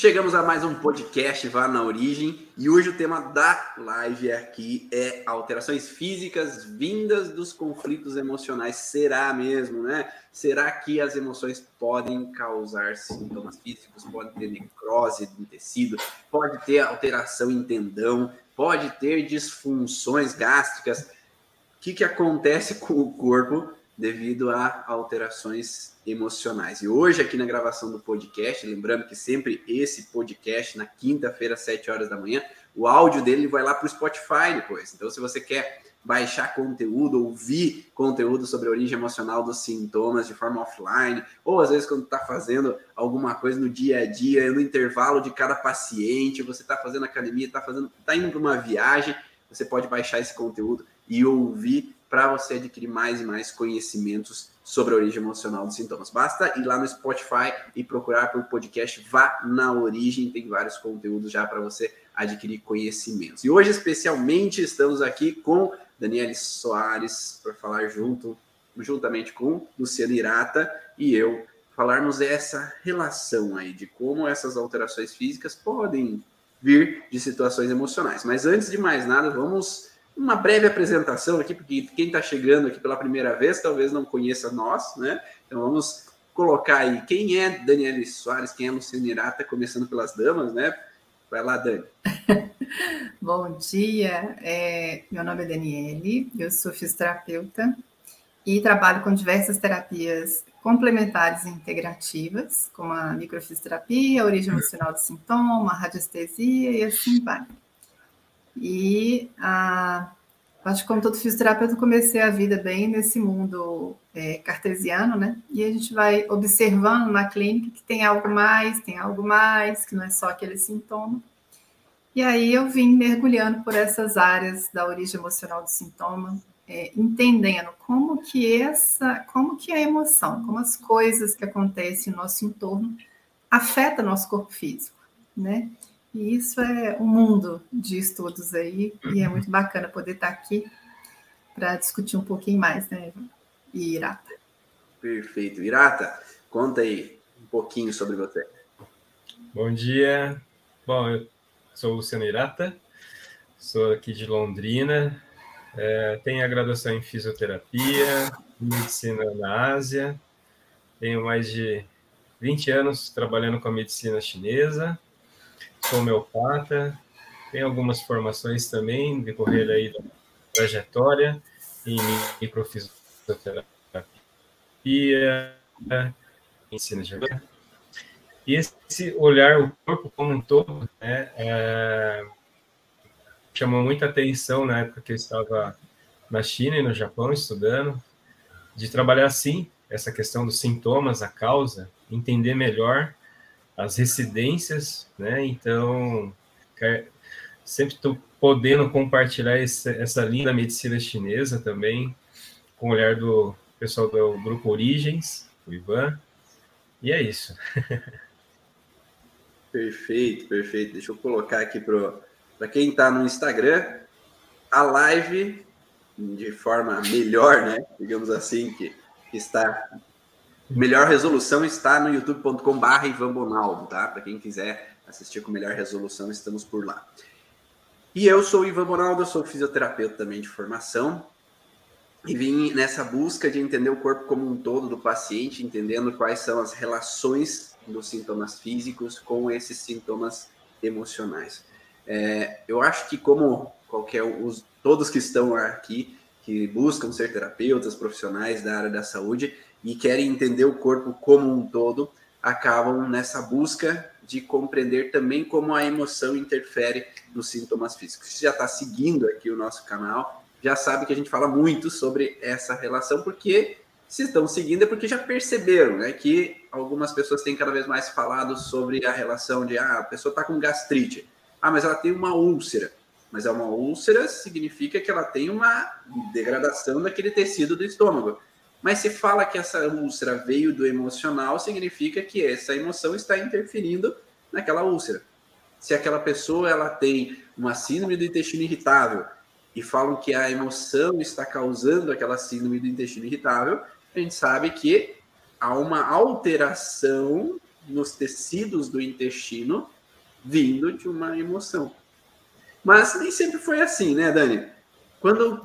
Chegamos a mais um podcast Vá na Origem e hoje o tema da live aqui é alterações físicas vindas dos conflitos emocionais. Será mesmo, né? Será que as emoções podem causar sintomas físicos? Pode ter necrose no tecido, pode ter alteração em tendão, pode ter disfunções gástricas. O que, que acontece com o corpo devido a alterações emocionais. E hoje, aqui na gravação do podcast, lembrando que sempre esse podcast, na quinta-feira, às 7 horas da manhã, o áudio dele vai lá para o Spotify depois. Então, se você quer baixar conteúdo, ouvir conteúdo sobre a origem emocional dos sintomas de forma offline, ou às vezes quando está fazendo alguma coisa no dia a dia, no intervalo de cada paciente, você está fazendo academia, está fazendo, está indo para uma viagem, você pode baixar esse conteúdo e ouvir para você adquirir mais e mais conhecimentos sobre a origem emocional dos sintomas. Basta ir lá no Spotify e procurar por podcast Vá na Origem, tem vários conteúdos já para você adquirir conhecimentos. E hoje, especialmente, estamos aqui com Daniele Soares para falar junto, juntamente com Luciano Irata e eu, falarmos essa relação aí de como essas alterações físicas podem vir de situações emocionais. Mas antes de mais nada, vamos uma breve apresentação aqui, porque quem está chegando aqui pela primeira vez talvez não conheça nós, né? Então vamos colocar aí quem é Daniele Soares, quem é Luciana Irata, começando pelas damas, né? Vai lá, Dani. Bom dia, é, meu nome é Daniele, eu sou fisioterapeuta e trabalho com diversas terapias complementares e integrativas, como a microfisioterapia, a origem emocional do sintoma, a radiestesia e assim vai. E a, acho que como todo fisioterapeuta, comecei a vida bem nesse mundo é, cartesiano, né? E a gente vai observando na clínica que tem algo mais, tem algo mais, que não é só aquele sintoma. E aí eu vim mergulhando por essas áreas da origem emocional do sintoma, é, entendendo como que essa, como que a emoção, como as coisas que acontecem no nosso entorno afetam nosso corpo físico, né? E isso é um mundo de estudos aí, e é muito bacana poder estar aqui para discutir um pouquinho mais, né, e Irata? Perfeito. Irata, conta aí um pouquinho sobre você. Bom dia. Bom, eu sou o Luciano Irata, sou aqui de Londrina, é, tenho a graduação em fisioterapia, medicina na Ásia, tenho mais de 20 anos trabalhando com a medicina chinesa, sou homeopata, tenho algumas formações também, decorrer aí da trajetória em microfisioterapia, ensino de e esse olhar o corpo como um todo, né, é, chamou muita atenção na época que eu estava na China e no Japão estudando, de trabalhar assim, essa questão dos sintomas, a causa, entender melhor as residências, né? Então, sempre estou podendo compartilhar esse, essa linda medicina chinesa também, com o olhar do pessoal do Grupo Origens, o Ivan, e é isso. perfeito, perfeito. Deixa eu colocar aqui para quem está no Instagram, a live de forma melhor, né? Digamos assim, que está Melhor resolução está no youtube.com.br Ivan Bonaldo, tá? Para quem quiser assistir com melhor resolução, estamos por lá. E eu sou o Ivan Bonaldo, sou fisioterapeuta também de formação e vim nessa busca de entender o corpo como um todo do paciente, entendendo quais são as relações dos sintomas físicos com esses sintomas emocionais. É, eu acho que como qualquer os todos que estão aqui que buscam ser terapeutas profissionais da área da saúde, e querem entender o corpo como um todo, acabam nessa busca de compreender também como a emoção interfere nos sintomas físicos. Se já está seguindo aqui o nosso canal, já sabe que a gente fala muito sobre essa relação, porque se estão seguindo é porque já perceberam né, que algumas pessoas têm cada vez mais falado sobre a relação de ah, a pessoa está com gastrite. Ah, mas ela tem uma úlcera. Mas é uma úlcera significa que ela tem uma degradação daquele tecido do estômago. Mas se fala que essa úlcera veio do emocional, significa que essa emoção está interferindo naquela úlcera. Se aquela pessoa ela tem uma síndrome do intestino irritável e falam que a emoção está causando aquela síndrome do intestino irritável, a gente sabe que há uma alteração nos tecidos do intestino vindo de uma emoção. Mas nem sempre foi assim, né, Dani? Quando,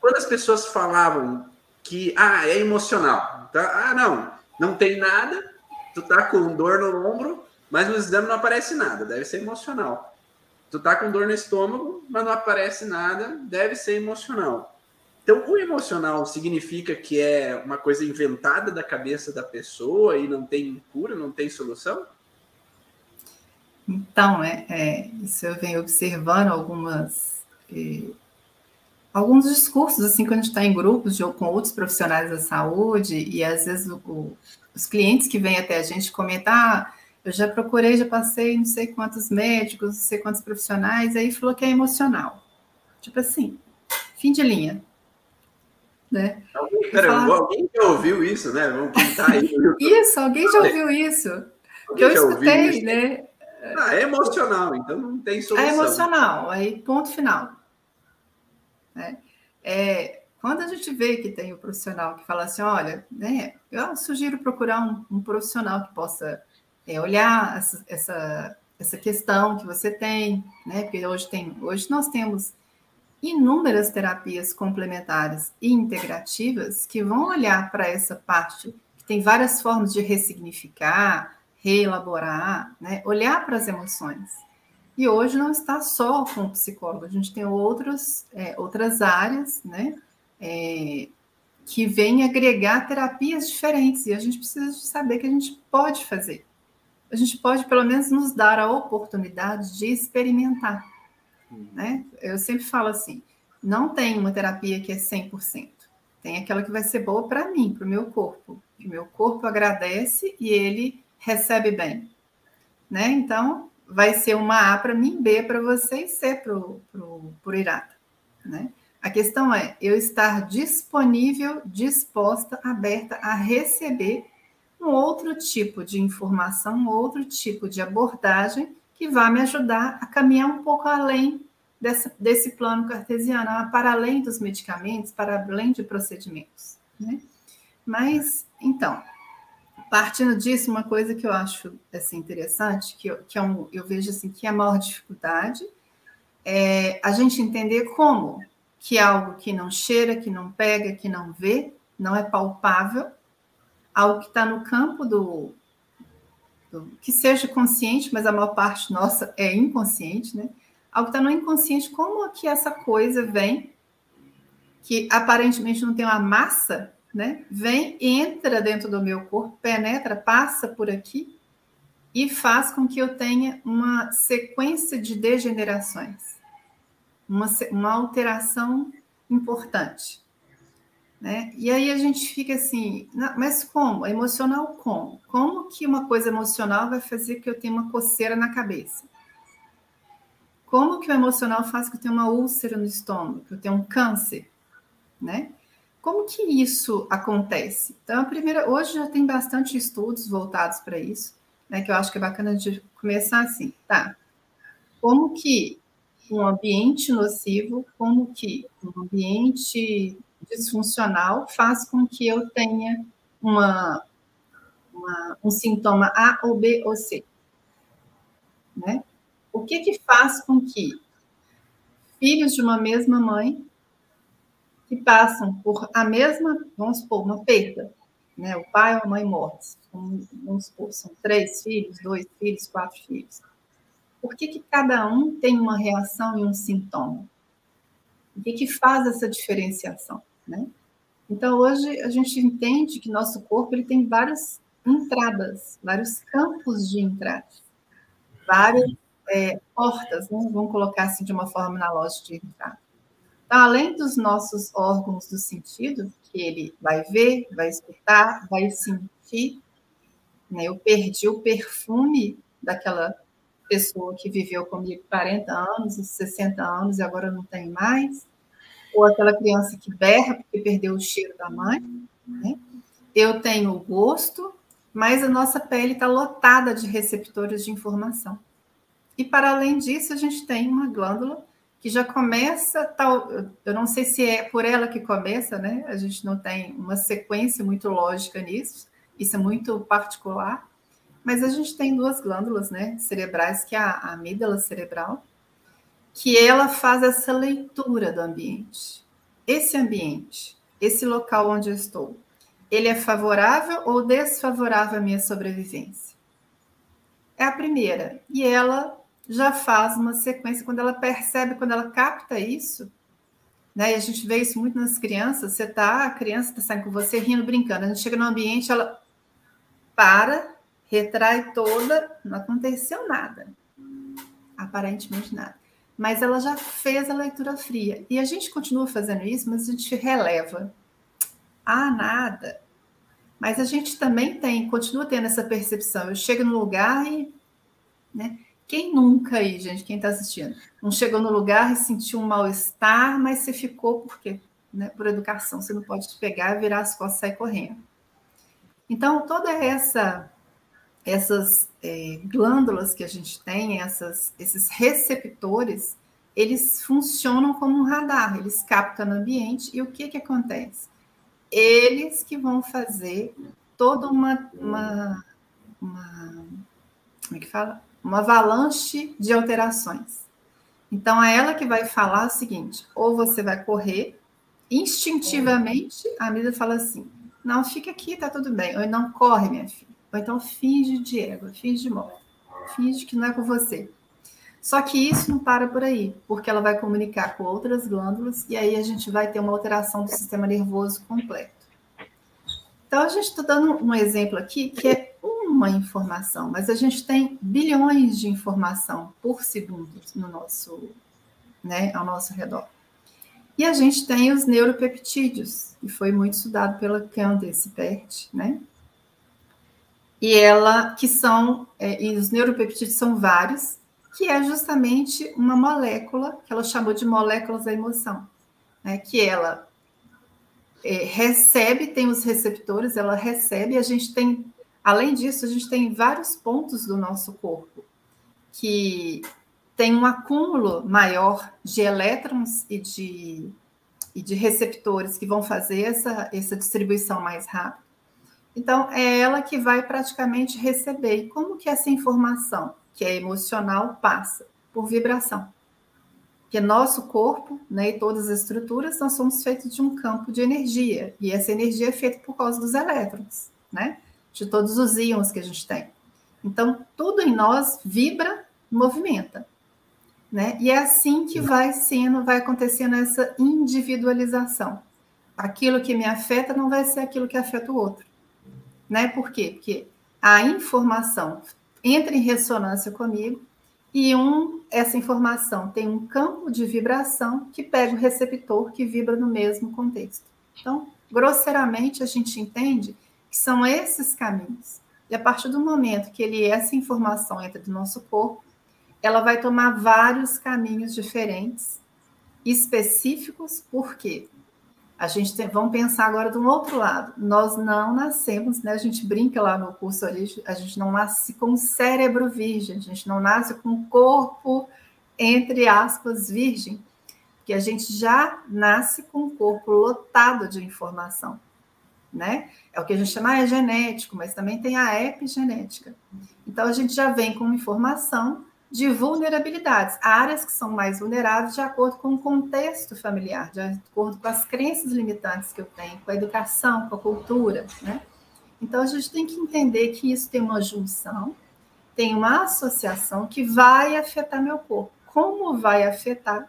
quando as pessoas falavam que ah, é emocional, tá? Ah, não, não tem nada, tu tá com dor no ombro, mas no exame não aparece nada, deve ser emocional. Tu tá com dor no estômago, mas não aparece nada, deve ser emocional. Então, o emocional significa que é uma coisa inventada da cabeça da pessoa e não tem cura, não tem solução? Então, é, é isso eu venho observando algumas eh, alguns discursos assim quando a gente está em grupos de, com outros profissionais da saúde e às vezes o, o, os clientes que vêm até a gente comentar, ah, eu já procurei, já passei não sei quantos médicos, não sei quantos profissionais, aí falou que é emocional. Tipo assim, fim de linha. Né? Alguém, pera, falar... alguém já ouviu isso, né? Vamos pintar aí. isso, alguém já ouviu isso. que eu escutei, né? Ah, é emocional, então não tem solução. É emocional, aí ponto final. Né? É, quando a gente vê que tem o um profissional que fala assim, olha, né, eu sugiro procurar um, um profissional que possa é, olhar essa, essa, essa questão que você tem, né? Porque hoje tem, hoje nós temos inúmeras terapias complementares e integrativas que vão olhar para essa parte que tem várias formas de ressignificar, reelaborar, né? olhar para as emoções. E hoje não está só com o psicólogo, a gente tem outros, é, outras áreas, né? É, que vêm agregar terapias diferentes e a gente precisa saber que a gente pode fazer. A gente pode, pelo menos, nos dar a oportunidade de experimentar. Uhum. Né? Eu sempre falo assim: não tem uma terapia que é 100%. Tem aquela que vai ser boa para mim, para o meu corpo. Que o meu corpo agradece e ele recebe bem. Né? Então, vai ser uma A para mim, B para você e C para o Irata. Né? A questão é eu estar disponível, disposta, aberta a receber um outro tipo de informação, um outro tipo de abordagem que vai me ajudar a caminhar um pouco além dessa, desse plano cartesiano, para além dos medicamentos, para além de procedimentos. Né? Mas, então, partindo disso, uma coisa que eu acho assim, interessante, que, eu, que é um, eu vejo assim, que é a maior dificuldade, é a gente entender como que é algo que não cheira, que não pega, que não vê, não é palpável, algo que está no campo do, do, que seja consciente, mas a maior parte nossa é inconsciente, né? Algo que está no inconsciente, como que essa coisa vem, que aparentemente não tem uma massa, né? Vem, entra dentro do meu corpo, penetra, passa por aqui e faz com que eu tenha uma sequência de degenerações, uma, uma alteração importante. Né? E aí a gente fica assim, mas como? Emocional como? Como que uma coisa emocional vai fazer que eu tenha uma coceira na cabeça? Como que o emocional faz que eu tenha uma úlcera no estômago, que eu tenha um câncer, né? Como que isso acontece? Então, a primeira, hoje já tem bastante estudos voltados para isso, né? Que eu acho que é bacana de começar assim, tá? Como que um ambiente nocivo, como que um ambiente disfuncional faz com que eu tenha uma, uma, um sintoma A ou B ou C. Né? O que, que faz com que filhos de uma mesma mãe que passam por a mesma, vamos supor, uma perda, né? O pai ou a mãe mortos, vamos supor, são três filhos, dois filhos, quatro filhos. Por que, que cada um tem uma reação e um sintoma? O que, que faz essa diferenciação? Né? Então, hoje a gente entende que nosso corpo ele tem várias entradas, vários campos de entrada, várias é, portas, né? vamos colocar assim de uma forma analógica de entrada. Então, além dos nossos órgãos do sentido, que ele vai ver, vai escutar, vai sentir, né? eu perdi o perfume daquela pessoa que viveu comigo 40 anos, 60 anos e agora não tem mais ou aquela criança que berra porque perdeu o cheiro da mãe. Né? Eu tenho o gosto, mas a nossa pele está lotada de receptores de informação. E para além disso, a gente tem uma glândula que já começa tal, eu não sei se é por ela que começa, né? A gente não tem uma sequência muito lógica nisso, isso é muito particular, mas a gente tem duas glândulas, né, cerebrais, que é a amígdala cerebral, que ela faz essa leitura do ambiente. Esse ambiente, esse local onde eu estou, ele é favorável ou desfavorável à minha sobrevivência? É a primeira. E ela já faz uma sequência, quando ela percebe, quando ela capta isso, né? E a gente vê isso muito nas crianças, você tá, a criança está saindo com você rindo, brincando. A gente chega no ambiente, ela para, retrai toda, não aconteceu nada. Aparentemente nada. Mas ela já fez a leitura fria. E a gente continua fazendo isso, mas a gente releva. Ah, nada. Mas a gente também tem, continua tendo essa percepção. Eu chego no lugar e. Né? Quem nunca aí, gente, quem está assistindo, não chegou no lugar e sentiu um mal-estar, mas você ficou por quê? Né? Por educação. Você não pode te pegar, virar as costas e sair correndo. Então, toda essa essas é, glândulas que a gente tem, essas, esses receptores, eles funcionam como um radar, eles captam no ambiente e o que, que acontece? eles que vão fazer toda uma, uma, uma como é que fala? Uma avalanche de alterações. Então, é ela que vai falar o seguinte: ou você vai correr, instintivamente, a amiga fala assim: não, fica aqui, tá tudo bem. Ou não corre, minha filha. Ou então finge de ego, finge de morte, finge que não é com você. Só que isso não para por aí, porque ela vai comunicar com outras glândulas e aí a gente vai ter uma alteração do sistema nervoso completo. Então, a gente está dando um exemplo aqui que é uma informação, mas a gente tem bilhões de informação por segundo no nosso, né, ao nosso redor. E a gente tem os neuropeptídeos, que foi muito estudado pela Candace Pert, né? E ela, que são, é, e os neuropeptídeos são vários, que é justamente uma molécula que ela chamou de moléculas da emoção, né? que ela é, recebe, tem os receptores, ela recebe, a gente tem, além disso, a gente tem vários pontos do nosso corpo que tem um acúmulo maior de elétrons e de, e de receptores que vão fazer essa, essa distribuição mais rápida. Então, é ela que vai praticamente receber. E como que essa informação? que é emocional, passa por vibração. Porque nosso corpo né, e todas as estruturas, nós somos feitos de um campo de energia. E essa energia é feita por causa dos elétrons, né? De todos os íons que a gente tem. Então, tudo em nós vibra, movimenta. Né? E é assim que vai sendo, vai acontecendo essa individualização. Aquilo que me afeta não vai ser aquilo que afeta o outro. Né? Por quê? Porque a informação entra em ressonância comigo e um, essa informação tem um campo de vibração que pega o receptor que vibra no mesmo contexto. Então, grosseiramente, a gente entende que são esses caminhos. E a partir do momento que ele essa informação entra do nosso corpo, ela vai tomar vários caminhos diferentes, específicos, por quê? A gente tem, vamos pensar agora de um outro lado. Nós não nascemos, né? A gente brinca lá no curso ali, a gente não nasce com cérebro virgem, a gente não nasce com corpo, entre aspas, virgem, que a gente já nasce com um corpo lotado de informação, né? É o que a gente chama é genético, mas também tem a epigenética. Então a gente já vem com informação de vulnerabilidades, áreas que são mais vulneráveis de acordo com o contexto familiar, de acordo com as crenças limitantes que eu tenho, com a educação, com a cultura, né? Então a gente tem que entender que isso tem uma junção, tem uma associação que vai afetar meu corpo. Como vai afetar?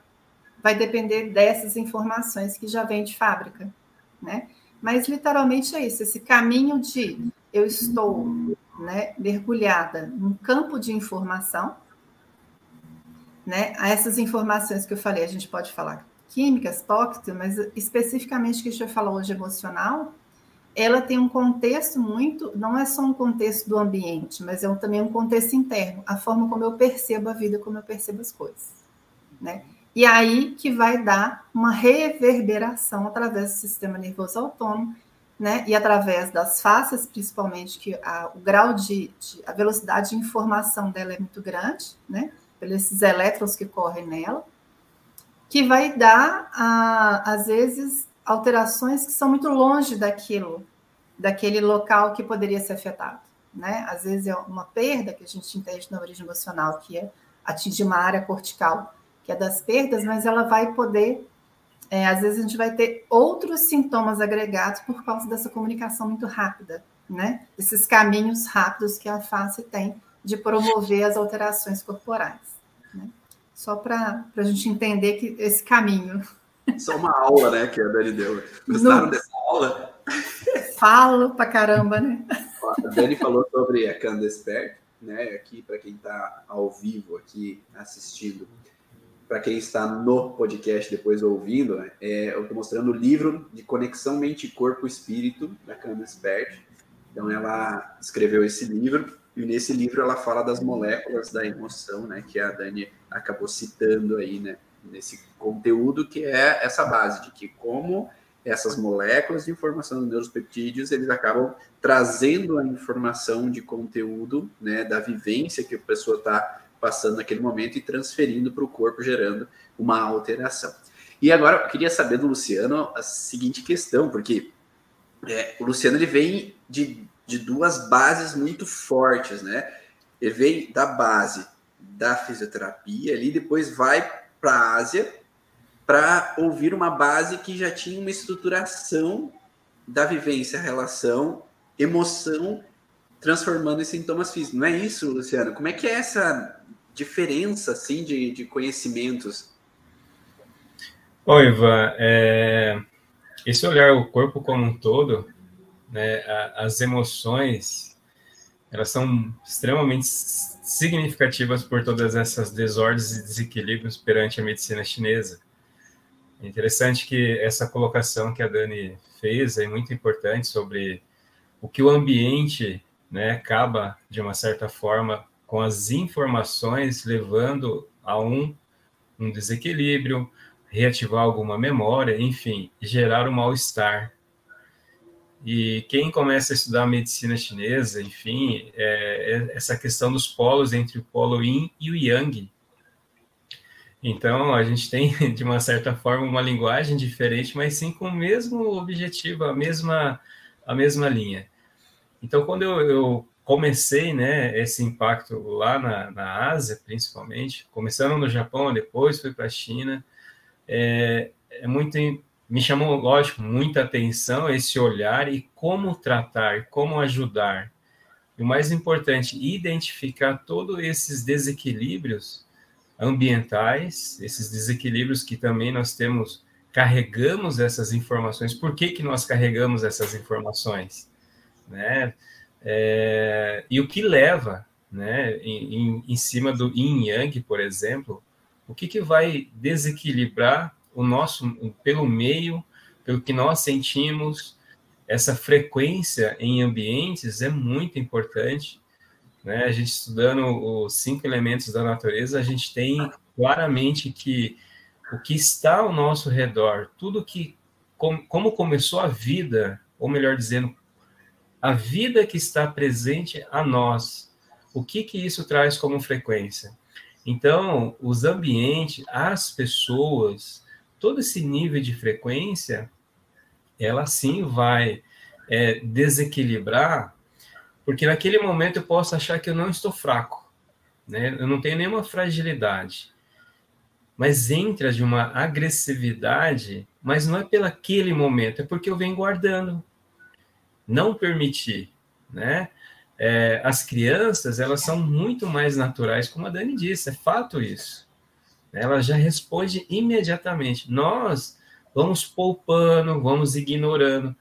Vai depender dessas informações que já vêm de fábrica, né? Mas literalmente é isso, esse caminho de eu estou né, mergulhada num campo de informação né? Essas informações que eu falei, a gente pode falar químicas, tóxicas, mas especificamente que a gente falar hoje emocional, ela tem um contexto muito, não é só um contexto do ambiente, mas é também um contexto interno, a forma como eu percebo a vida, como eu percebo as coisas, né? E aí que vai dar uma reverberação através do sistema nervoso autônomo, né? E através das faces, principalmente, que a, o grau de, de, a velocidade de informação dela é muito grande, né? pelos elétrons que correm nela, que vai dar, às vezes, alterações que são muito longe daquilo, daquele local que poderia ser afetado. né? Às vezes é uma perda que a gente entende na origem emocional, que é atingir uma área cortical, que é das perdas, mas ela vai poder, é, às vezes a gente vai ter outros sintomas agregados por causa dessa comunicação muito rápida, né? Esses caminhos rápidos que a face tem de promover as alterações corporais. Né? Só para a gente entender que esse caminho. Só uma aula, né, que a Dani deu. Gostaram no... dessa aula? Falo pra caramba, né? A Dani falou sobre a Candespert, né? Aqui, para quem está ao vivo aqui assistindo, para quem está no podcast depois ouvindo, é, eu estou mostrando o livro de Conexão Mente, Corpo Espírito, da Candespert. Então, ela escreveu esse livro, e nesse livro ela fala das moléculas da emoção, né? Que a Dani acabou citando aí, né? Nesse conteúdo, que é essa base de que como essas moléculas de informação dos neuropeptídeos, eles acabam trazendo a informação de conteúdo, né, da vivência que a pessoa está passando naquele momento e transferindo para o corpo, gerando uma alteração. E agora eu queria saber do Luciano a seguinte questão, porque é, o Luciano ele vem de, de duas bases muito fortes, né? Ele vem da base da fisioterapia ali, depois vai para a Ásia para ouvir uma base que já tinha uma estruturação da vivência, relação, emoção, transformando em sintomas físicos. Não é isso, Luciano? Como é que é essa diferença assim de, de conhecimentos? Bom, Ivan, é... esse olhar o corpo como um todo, né, as emoções, elas são extremamente significativas por todas essas desordens e desequilíbrios perante a medicina chinesa. É interessante que essa colocação que a Dani fez é muito importante sobre o que o ambiente né, acaba, de uma certa forma, com as informações levando a um, um desequilíbrio, reativar alguma memória, enfim, gerar um mal-estar. E quem começa a estudar medicina chinesa, enfim, é, é essa questão dos polos entre o polo yin e o yang, então, a gente tem, de uma certa forma, uma linguagem diferente, mas sim com o mesmo objetivo, a mesma, a mesma linha. Então, quando eu, eu comecei né, esse impacto lá na, na Ásia, principalmente, começando no Japão, depois fui para a China, é, é muito, me chamou, lógico, muita atenção esse olhar e como tratar, como ajudar. E o mais importante, identificar todos esses desequilíbrios ambientais, esses desequilíbrios que também nós temos, carregamos essas informações. Por que, que nós carregamos essas informações? Né? É, e o que leva, né, em, em, cima do yin yang, por exemplo, o que, que vai desequilibrar o nosso, pelo meio, pelo que nós sentimos, essa frequência em ambientes é muito importante né? A gente estudando os cinco elementos da natureza, a gente tem claramente que o que está ao nosso redor, tudo que como começou a vida, ou melhor dizendo, a vida que está presente a nós, o que que isso traz como frequência? Então, os ambientes, as pessoas, todo esse nível de frequência, ela sim vai é, desequilibrar porque naquele momento eu posso achar que eu não estou fraco, né? Eu não tenho nenhuma fragilidade. Mas entra de uma agressividade, mas não é pelo aquele momento, é porque eu venho guardando. Não permitir, né? É, as crianças, elas são muito mais naturais, como a Dani disse, é fato isso. Ela já responde imediatamente. Nós vamos poupando, vamos ignorando.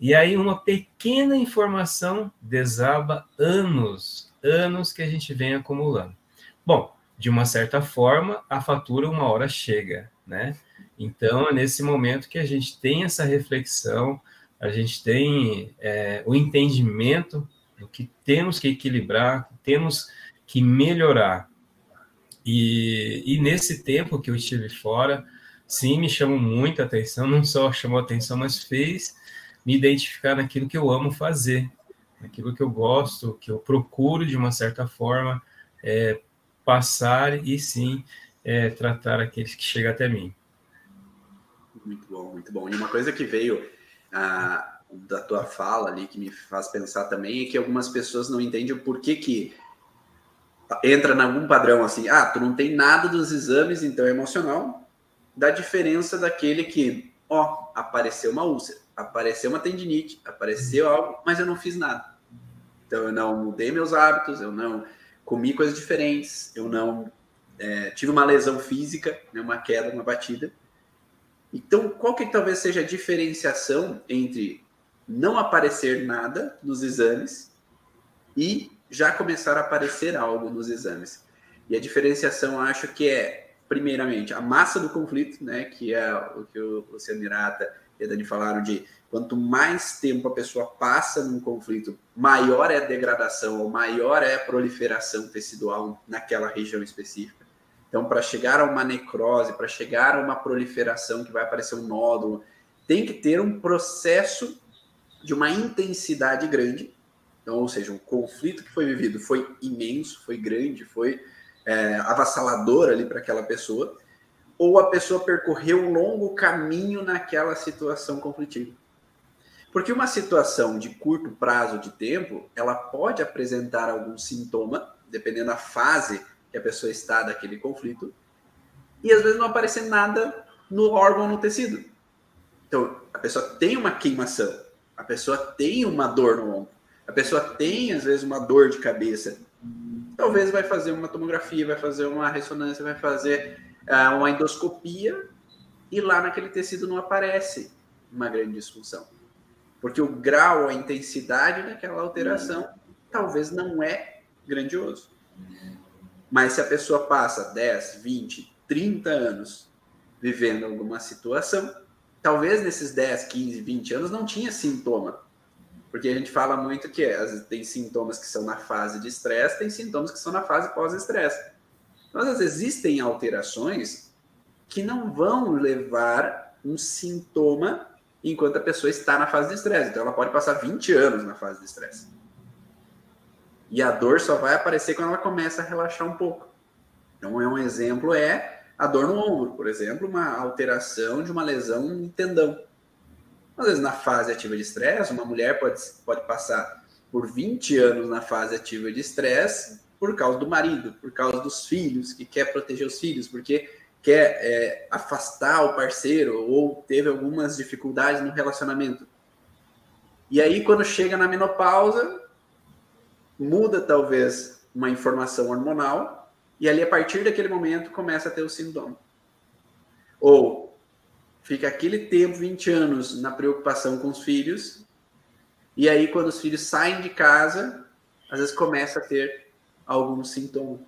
E aí uma pequena informação desaba anos, anos que a gente vem acumulando. Bom, de uma certa forma, a fatura uma hora chega, né? Então, é nesse momento que a gente tem essa reflexão, a gente tem é, o entendimento do que temos que equilibrar, temos que melhorar. E, e nesse tempo que eu estive fora, sim, me chamou muita atenção, não só chamou atenção, mas fez me identificar naquilo que eu amo fazer, naquilo que eu gosto, que eu procuro de uma certa forma é, passar e sim é, tratar aqueles que chegam até mim. Muito bom, muito bom. E uma coisa que veio, ah, da tua fala ali que me faz pensar também é que algumas pessoas não entendem o porquê que entra em algum padrão assim, ah, tu não tem nada dos exames, então é emocional, da diferença daquele que, ó, apareceu uma úlcera, apareceu uma tendinite, apareceu algo, mas eu não fiz nada. Então eu não mudei meus hábitos, eu não comi coisas diferentes, eu não é, tive uma lesão física, né, uma queda, uma batida. Então, qual que talvez seja a diferenciação entre não aparecer nada nos exames e já começar a aparecer algo nos exames? E a diferenciação, acho que é, primeiramente, a massa do conflito, né, que é o que o Luciano Mirata e a Dani falaram de quanto mais tempo a pessoa passa num conflito, maior é a degradação ou maior é a proliferação tecidual naquela região específica. Então, para chegar a uma necrose, para chegar a uma proliferação que vai aparecer um nódulo, tem que ter um processo de uma intensidade grande. Então, ou seja, um conflito que foi vivido foi imenso, foi grande, foi é, avassalador ali para aquela pessoa, ou a pessoa percorreu um longo caminho naquela situação conflitiva. Porque uma situação de curto prazo de tempo, ela pode apresentar algum sintoma, dependendo da fase que a pessoa está daquele conflito, e às vezes não aparecer nada no órgão, no tecido. Então, a pessoa tem uma queimação, a pessoa tem uma dor no ombro, a pessoa tem às vezes uma dor de cabeça. Talvez vai fazer uma tomografia, vai fazer uma ressonância, vai fazer uh, uma endoscopia e lá naquele tecido não aparece uma grande disfunção. Porque o grau, a intensidade daquela alteração talvez não é grandioso. Mas se a pessoa passa 10, 20, 30 anos vivendo alguma situação, talvez nesses 10, 15, 20 anos não tinha sintoma. Porque a gente fala muito que tem sintomas que são na fase de estresse, tem sintomas que são na fase pós-estresse. Então, às vezes, existem alterações que não vão levar um sintoma enquanto a pessoa está na fase de estresse. Então, ela pode passar 20 anos na fase de estresse. E a dor só vai aparecer quando ela começa a relaxar um pouco. Então, é um exemplo é a dor no ombro, por exemplo, uma alteração de uma lesão no tendão. Às vezes, na fase ativa de estresse, uma mulher pode, pode passar por 20 anos na fase ativa de estresse por causa do marido, por causa dos filhos, que quer proteger os filhos, porque quer é, afastar o parceiro ou teve algumas dificuldades no relacionamento. E aí, quando chega na menopausa, muda talvez uma informação hormonal e ali a partir daquele momento começa a ter o sintoma. Ou fica aquele tempo, 20 anos, na preocupação com os filhos, e aí quando os filhos saem de casa, às vezes começa a ter algum sintoma.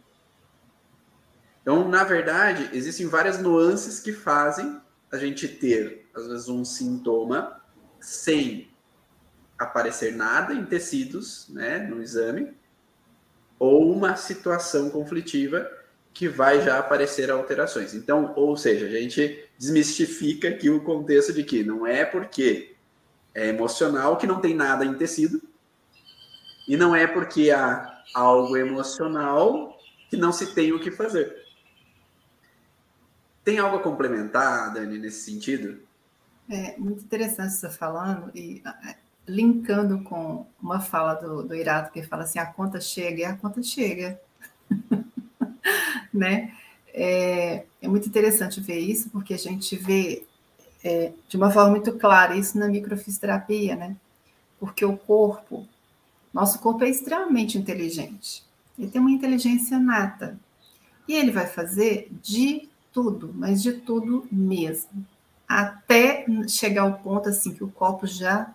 Então, na verdade, existem várias nuances que fazem a gente ter, às vezes, um sintoma sem aparecer nada em tecidos, né, no exame, ou uma situação conflitiva que vai já aparecer alterações. Então, ou seja, a gente desmistifica aqui o contexto de que não é porque é emocional que não tem nada em tecido, e não é porque há algo emocional que não se tem o que fazer. Tem algo a complementar, Dani, nesse sentido? É muito interessante você falando e linkando com uma fala do, do Irato que fala assim, a conta chega e a conta chega, né? É, é, muito interessante ver isso, porque a gente vê é, de uma forma muito clara isso na microfisioterapia, né? Porque o corpo, nosso corpo é extremamente inteligente. Ele tem uma inteligência nata. E ele vai fazer de tudo, mas de tudo mesmo. Até chegar ao ponto assim que o copo já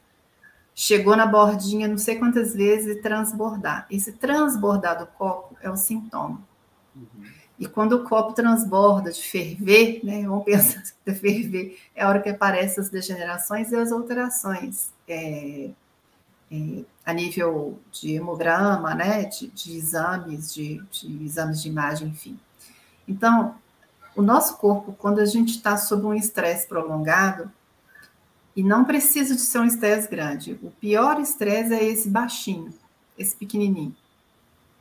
chegou na bordinha não sei quantas vezes e transbordar. Esse transbordar do copo é o sintoma. Uhum. E quando o copo transborda de ferver, né, vamos pensar que ferver é a hora que aparecem as degenerações e as alterações é, é, a nível de hemograma, né, de, de exames, de, de, exames de imagem, enfim. Então, o nosso corpo, quando a gente está sob um estresse prolongado, e não precisa de ser um estresse grande. O pior estresse é esse baixinho, esse pequenininho,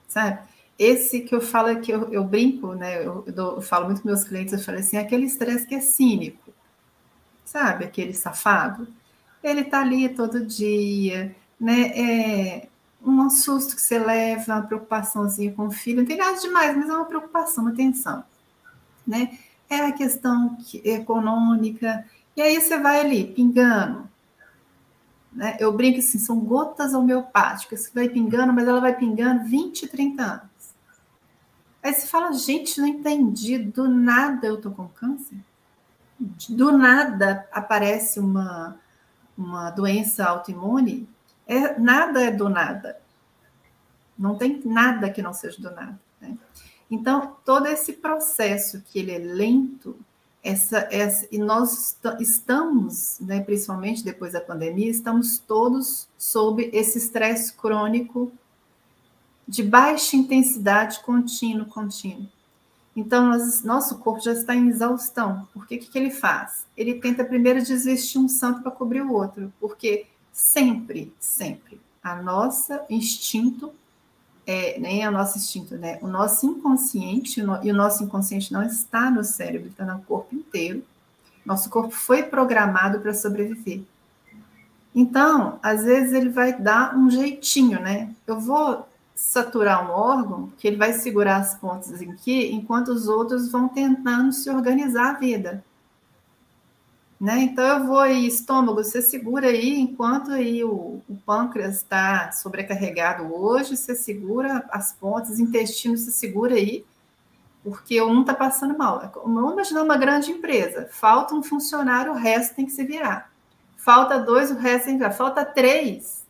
sabe? Esse que eu falo é que eu, eu brinco, né? Eu, eu, eu, falo muito com meus clientes, eu falo assim, aquele estresse que é cínico, sabe? Aquele safado. ele está ali todo dia, né? É um susto que você leva, uma preocupaçãozinha com o filho, não tem nada demais, mas é uma preocupação, uma atenção, né? É a questão econômica, e aí você vai ali, pingando, né? Eu brinco assim, são gotas homeopáticas, que vai pingando, mas ela vai pingando 20, 30 anos. Aí você fala, gente, não entendi, do nada eu tô com câncer? Do nada aparece uma, uma doença autoimune? É, nada é do nada. Não tem nada que não seja do nada. Né? Então, todo esse processo que ele é lento, essa, essa, e nós estamos, né, principalmente depois da pandemia, estamos todos sob esse estresse crônico de baixa intensidade contínuo, contínuo. Então, nós, nosso corpo já está em exaustão. Por que, que ele faz? Ele tenta primeiro desvestir um santo para cobrir o outro, porque sempre, sempre, a nossa instinto é, nem é o nosso instinto, né? O nosso inconsciente, e o nosso inconsciente não está no cérebro, está no corpo inteiro. Nosso corpo foi programado para sobreviver. Então, às vezes ele vai dar um jeitinho, né? Eu vou saturar um órgão que ele vai segurar as pontas aqui, enquanto os outros vão tentando se organizar a vida. Né? Então eu vou aí, estômago, você segura aí, enquanto aí o, o pâncreas está sobrecarregado hoje, você segura as pontas, intestino, você segura aí, porque um está passando mal. Vamos imaginar uma grande empresa, falta um funcionário, o resto tem que se virar. Falta dois, o resto tem que virar. Falta três.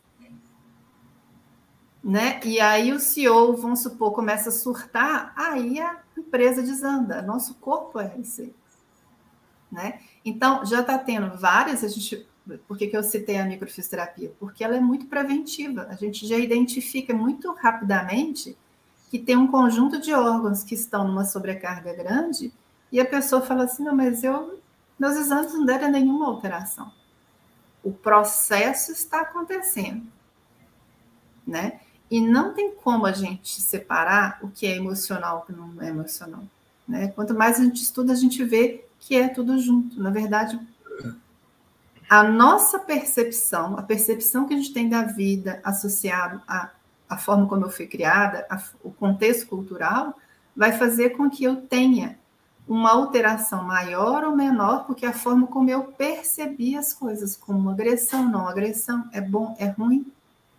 Né? E aí o CEO, vamos supor, começa a surtar, aí a empresa desanda. Nosso corpo é esse. Né? Então, já está tendo várias, a gente, por que, que eu citei a microfisioterapia? Porque ela é muito preventiva, a gente já identifica muito rapidamente que tem um conjunto de órgãos que estão numa sobrecarga grande e a pessoa fala assim, não, mas eu, meus exames não deram nenhuma alteração. O processo está acontecendo, né? E não tem como a gente separar o que é emocional e o que não é emocional. Né? Quanto mais a gente estuda, a gente vê que é tudo junto. Na verdade, a nossa percepção, a percepção que a gente tem da vida associado à, à forma como eu fui criada, a, o contexto cultural, vai fazer com que eu tenha uma alteração maior ou menor, porque a forma como eu percebi as coisas, como agressão, não agressão, é bom, é ruim,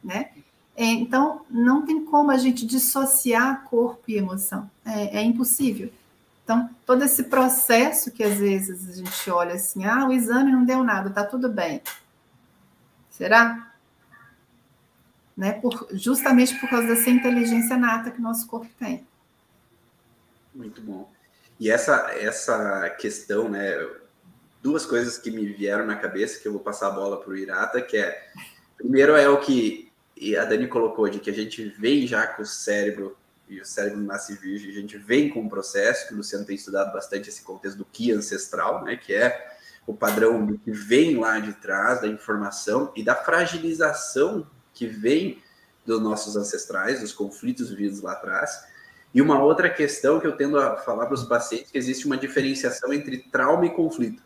né? É, então, não tem como a gente dissociar corpo e emoção, é, é impossível. Então, todo esse processo que às vezes a gente olha assim, ah, o exame não deu nada, tá tudo bem. Será? Né? Por, justamente por causa dessa inteligência nata que nosso corpo tem. Muito bom. E essa, essa questão, né? Duas coisas que me vieram na cabeça, que eu vou passar a bola para o Irata, que é, primeiro é o que a Dani colocou, de que a gente vem já com o cérebro e o cérebro nasce virgem, a gente vem com um processo, que o Luciano tem estudado bastante esse contexto do que ancestral, né, que é o padrão do que vem lá de trás, da informação e da fragilização que vem dos nossos ancestrais, dos conflitos vividos lá atrás. E uma outra questão que eu tendo a falar para os pacientes, que existe uma diferenciação entre trauma e conflito.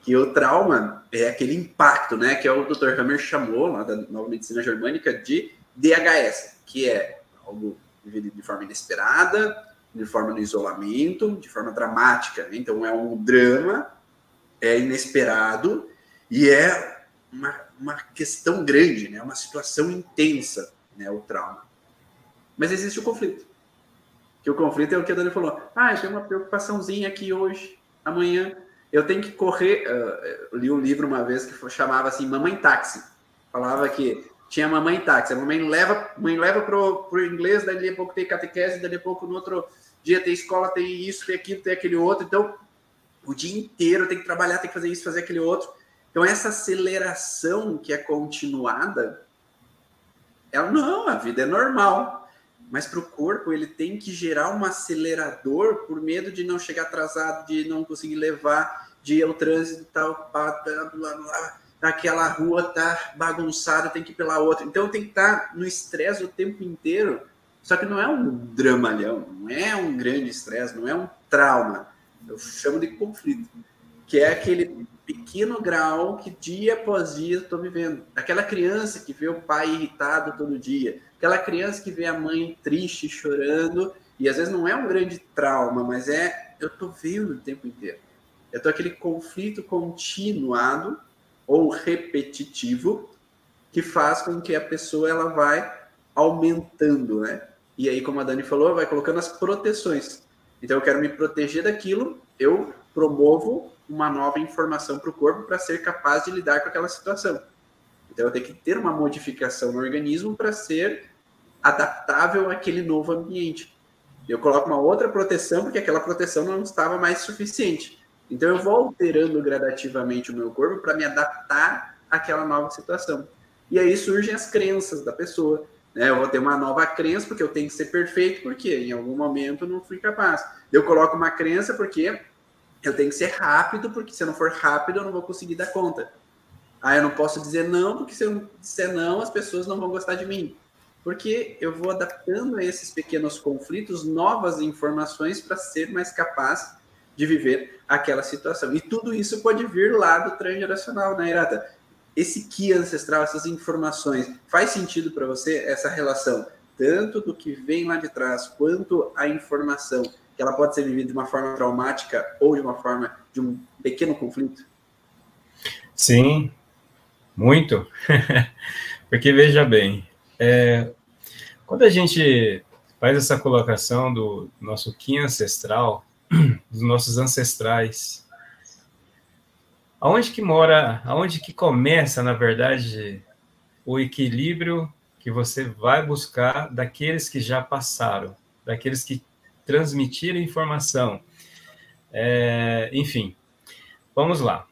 Que o trauma é aquele impacto, né, que é o Dr. Hammer chamou, lá da nova medicina germânica, de DHS, que é algo vivido de forma inesperada, de forma no isolamento, de forma dramática. Né? Então é um drama, é inesperado e é uma, uma questão grande, né? uma situação intensa, né? o trauma. Mas existe o conflito. Que o conflito é o que a Dani falou. Ah, tem uma preocupaçãozinha aqui hoje, amanhã. Eu tenho que correr. Uh, li um livro uma vez que chamava assim Mamãe Táxi. Falava que tinha mamãe táxi. A mamãe leva, mãe leva pro, pro inglês, daí a pouco tem catequese, daí a pouco no outro dia tem escola, tem isso, tem aquilo, tem aquele outro. Então, o dia inteiro tem que trabalhar, tem que fazer isso, fazer aquele outro. Então, essa aceleração que é continuada, ela não, a vida é normal. Mas para o corpo, ele tem que gerar um acelerador por medo de não chegar atrasado, de não conseguir levar, de o trânsito tal, blá, blá, blá, aquela rua tá bagunçada, tem que ir pela outra. Então tem que estar tá no estresse o tempo inteiro. Só que não é um dramalhão, não é um grande estresse, não é um trauma. Eu chamo de conflito. que é aquele pequeno grau que dia após dia estou vivendo. Aquela criança que vê o pai irritado todo dia, aquela criança que vê a mãe triste, chorando, e às vezes não é um grande trauma, mas é eu estou vendo o tempo inteiro. Eu estou aquele conflito continuado ou repetitivo que faz com que a pessoa ela vai aumentando, né? E aí, como a Dani falou, vai colocando as proteções. Então, eu quero me proteger daquilo, eu promovo uma nova informação para o corpo para ser capaz de lidar com aquela situação. Então, eu tenho que ter uma modificação no organismo para ser adaptável àquele novo ambiente. Eu coloco uma outra proteção porque aquela proteção não estava mais suficiente. Então, eu vou alterando gradativamente o meu corpo para me adaptar àquela nova situação. E aí surgem as crenças da pessoa. Né? Eu vou ter uma nova crença porque eu tenho que ser perfeito, porque em algum momento eu não fui capaz. Eu coloco uma crença porque eu tenho que ser rápido, porque se eu não for rápido eu não vou conseguir dar conta. Ah, eu não posso dizer não, porque se eu disser não, as pessoas não vão gostar de mim. Porque eu vou adaptando a esses pequenos conflitos novas informações para ser mais capaz de viver aquela situação. E tudo isso pode vir lá do transgeracional, né, Irata? esse ki ancestral, essas informações, faz sentido para você essa relação, tanto do que vem lá de trás, quanto a informação, que ela pode ser vivida de uma forma traumática ou de uma forma de um pequeno conflito? Sim, muito. Porque veja bem, é, quando a gente faz essa colocação do nosso Ki ancestral, dos nossos ancestrais, Aonde que mora, aonde que começa, na verdade, o equilíbrio que você vai buscar daqueles que já passaram, daqueles que transmitiram informação. É, enfim, vamos lá.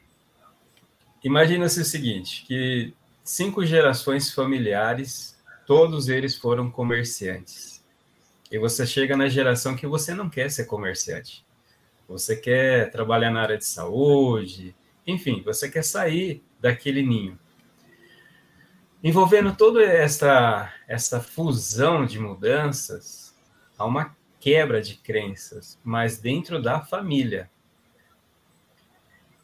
Imagina-se o seguinte, que cinco gerações familiares, todos eles foram comerciantes. E você chega na geração que você não quer ser comerciante. Você quer trabalhar na área de saúde, enfim, você quer sair daquele ninho. Envolvendo toda essa, essa fusão de mudanças, há uma quebra de crenças, mas dentro da família.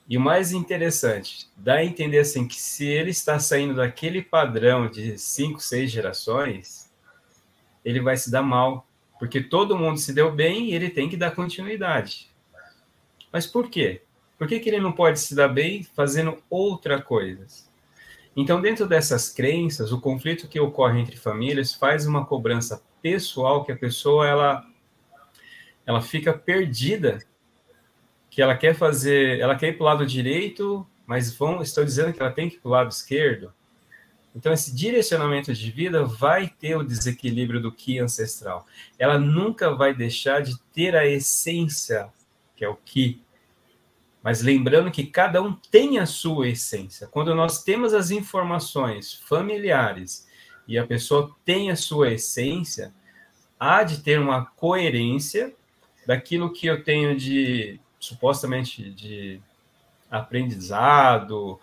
E o mais interessante, dá a entender assim que se ele está saindo daquele padrão de cinco, seis gerações, ele vai se dar mal, porque todo mundo se deu bem e ele tem que dar continuidade. Mas por quê? Por que, que ele não pode se dar bem fazendo outra coisa? Então, dentro dessas crenças, o conflito que ocorre entre famílias faz uma cobrança pessoal que a pessoa ela ela fica perdida, que ela quer fazer, ela quer ir para o lado direito, mas vão, estou dizendo que ela tem que ir para o lado esquerdo. Então, esse direcionamento de vida vai ter o desequilíbrio do Ki ancestral. Ela nunca vai deixar de ter a essência, que é o Ki, mas lembrando que cada um tem a sua essência. Quando nós temos as informações familiares e a pessoa tem a sua essência, há de ter uma coerência daquilo que eu tenho de supostamente de aprendizado,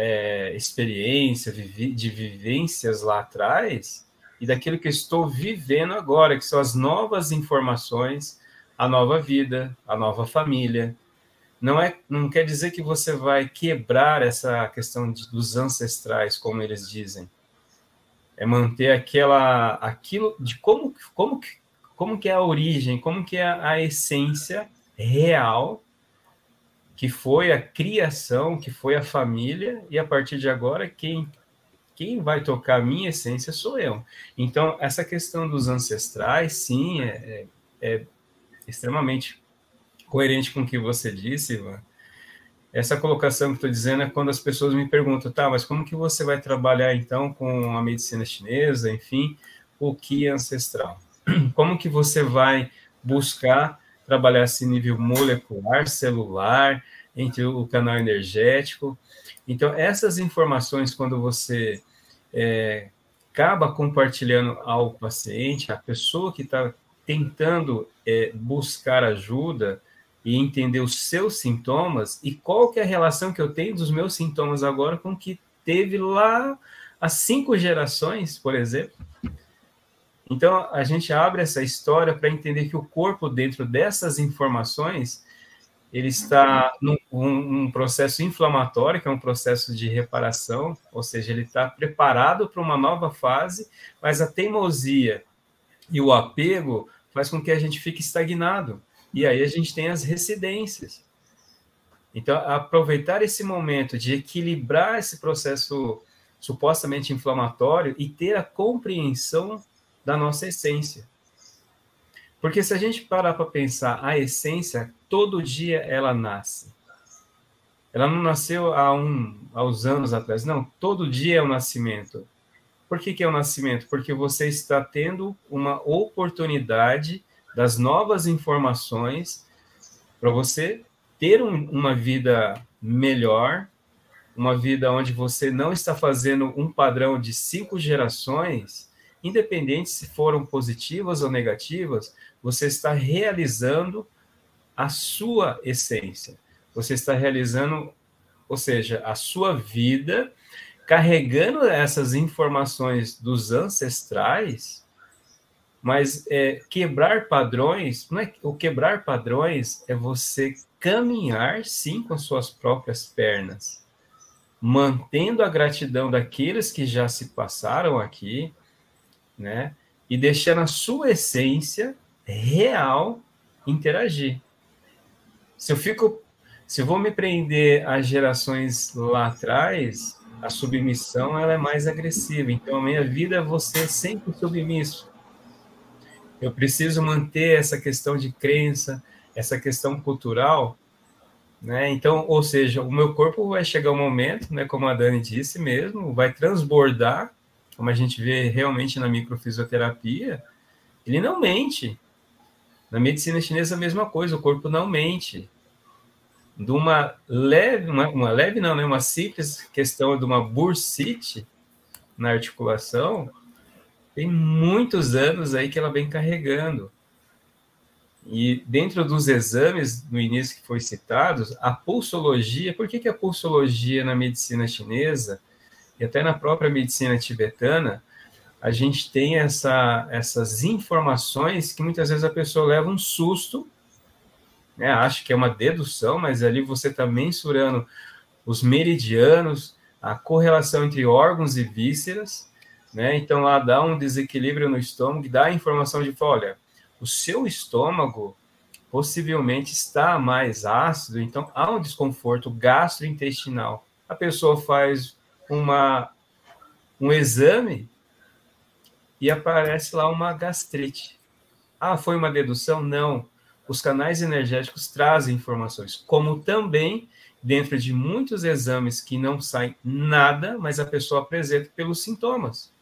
é, experiência, de vivências lá atrás e daquilo que estou vivendo agora, que são as novas informações, a nova vida, a nova família, não é não quer dizer que você vai quebrar essa questão de, dos ancestrais como eles dizem. É manter aquela aquilo de como como como que é a origem como que é a essência real que foi a criação que foi a família e a partir de agora quem quem vai tocar a minha essência sou eu. Então essa questão dos ancestrais sim é, é, é extremamente coerente com o que você disse, Ivan, essa colocação que estou dizendo é quando as pessoas me perguntam, tá, mas como que você vai trabalhar então com a medicina chinesa, enfim, o que é ancestral? Como que você vai buscar trabalhar esse nível molecular, celular, entre o canal energético? Então, essas informações, quando você é, acaba compartilhando ao paciente, a pessoa que está tentando é, buscar ajuda, e entender os seus sintomas e qual que é a relação que eu tenho dos meus sintomas agora com o que teve lá há cinco gerações, por exemplo. Então, a gente abre essa história para entender que o corpo, dentro dessas informações, ele está num um, processo inflamatório, que é um processo de reparação, ou seja, ele está preparado para uma nova fase, mas a teimosia e o apego faz com que a gente fique estagnado. E aí a gente tem as residências. Então, aproveitar esse momento de equilibrar esse processo supostamente inflamatório e ter a compreensão da nossa essência. Porque se a gente parar para pensar, a essência, todo dia ela nasce. Ela não nasceu há, um, uns anos atrás, não. Todo dia é o nascimento. Por que, que é o nascimento? Porque você está tendo uma oportunidade das novas informações para você ter um, uma vida melhor, uma vida onde você não está fazendo um padrão de cinco gerações, independente se foram positivas ou negativas, você está realizando a sua essência. Você está realizando, ou seja, a sua vida, carregando essas informações dos ancestrais, mas é, quebrar padrões, não é, o quebrar padrões é você caminhar sim com suas próprias pernas, mantendo a gratidão daqueles que já se passaram aqui, né? E deixando a sua essência real interagir. Se eu fico, se eu vou me prender às gerações lá atrás, a submissão ela é mais agressiva. Então a minha vida é você sempre submisso. Eu preciso manter essa questão de crença, essa questão cultural, né? Então, ou seja, o meu corpo vai chegar um momento, né, como a Dani disse mesmo, vai transbordar, como a gente vê realmente na microfisioterapia, ele não mente. Na medicina chinesa a mesma coisa, o corpo não mente. De uma leve, uma, uma leve não, né, uma simples questão de uma bursite na articulação, tem muitos anos aí que ela vem carregando. E dentro dos exames no início que foi citado, a pulsologia, por que, que a pulsologia na medicina chinesa e até na própria medicina tibetana, a gente tem essa, essas informações que muitas vezes a pessoa leva um susto, né? acha que é uma dedução, mas ali você está mensurando os meridianos, a correlação entre órgãos e vísceras, né? Então lá dá um desequilíbrio no estômago, dá a informação de, olha, o seu estômago possivelmente está mais ácido, então há um desconforto gastrointestinal. A pessoa faz uma um exame e aparece lá uma gastrite. Ah, foi uma dedução? Não. Os canais energéticos trazem informações, como também dentro de muitos exames que não sai nada, mas a pessoa apresenta pelos sintomas.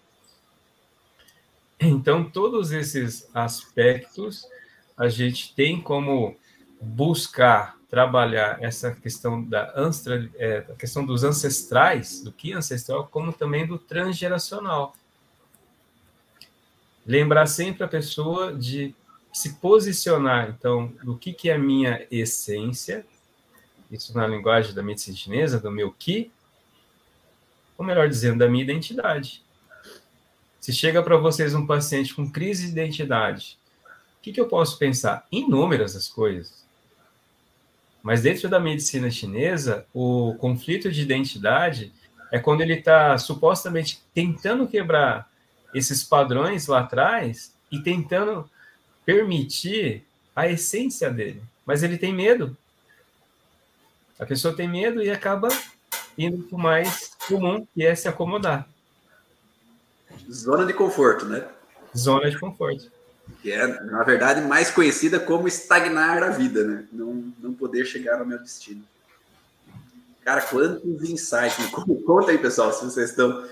Então, todos esses aspectos a gente tem como buscar trabalhar essa questão da é, a questão dos ancestrais, do que ancestral, como também do transgeracional. Lembrar sempre a pessoa de se posicionar, então, do que, que é a minha essência, isso na linguagem da medicina chinesa, do meu ki, ou melhor dizendo, da minha identidade. Se chega para vocês um paciente com crise de identidade, o que, que eu posso pensar? Inúmeras as coisas. Mas dentro da medicina chinesa, o conflito de identidade é quando ele está supostamente tentando quebrar esses padrões lá atrás e tentando permitir a essência dele. Mas ele tem medo. A pessoa tem medo e acaba indo para o mais comum, que é se acomodar. Zona de conforto, né? Zona de conforto. Que é, na verdade, mais conhecida como estagnar a vida, né? Não, não poder chegar ao meu destino. Cara, quantos insights. Conta aí, pessoal, se vocês estão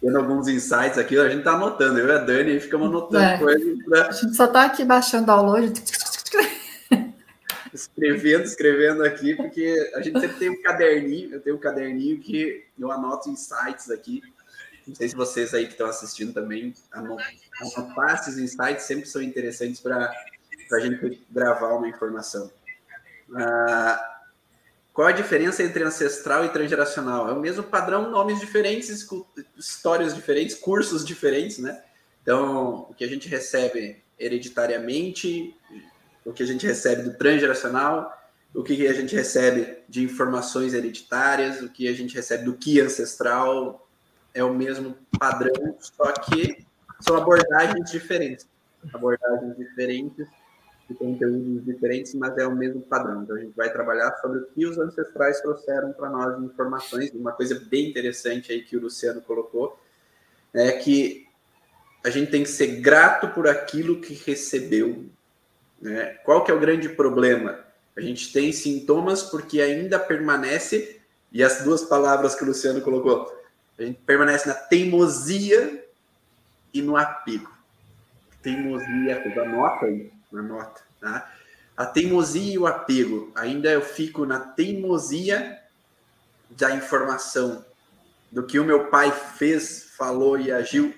tendo alguns insights aqui. A gente tá anotando, eu e a Dani ficamos anotando é. coisas. Pra... A gente só tá aqui baixando o download. escrevendo, escrevendo aqui, porque a gente sempre tem um caderninho, eu tenho um caderninho que eu anoto insights aqui não sei se vocês aí que estão assistindo também anotar esses insights sempre são interessantes para a gente gravar uma informação. Ah, qual a diferença entre ancestral e transgeracional? É o mesmo padrão, nomes diferentes, histórias diferentes, cursos diferentes, né? Então, o que a gente recebe hereditariamente, o que a gente recebe do transgeracional o que a gente recebe de informações hereditárias, o que a gente recebe do que ancestral, é o mesmo padrão, só que são abordagens diferentes. Abordagens diferentes, de conteúdos diferentes, mas é o mesmo padrão. Então a gente vai trabalhar sobre o que os ancestrais trouxeram para nós de informações. Uma coisa bem interessante aí que o Luciano colocou é que a gente tem que ser grato por aquilo que recebeu. Né? Qual que é o grande problema? A gente tem sintomas porque ainda permanece, e as duas palavras que o Luciano colocou, a gente permanece na teimosia e no apego. Teimosia, anota aí, anota, tá? A teimosia e o apego. Ainda eu fico na teimosia da informação, do que o meu pai fez, falou e agiu.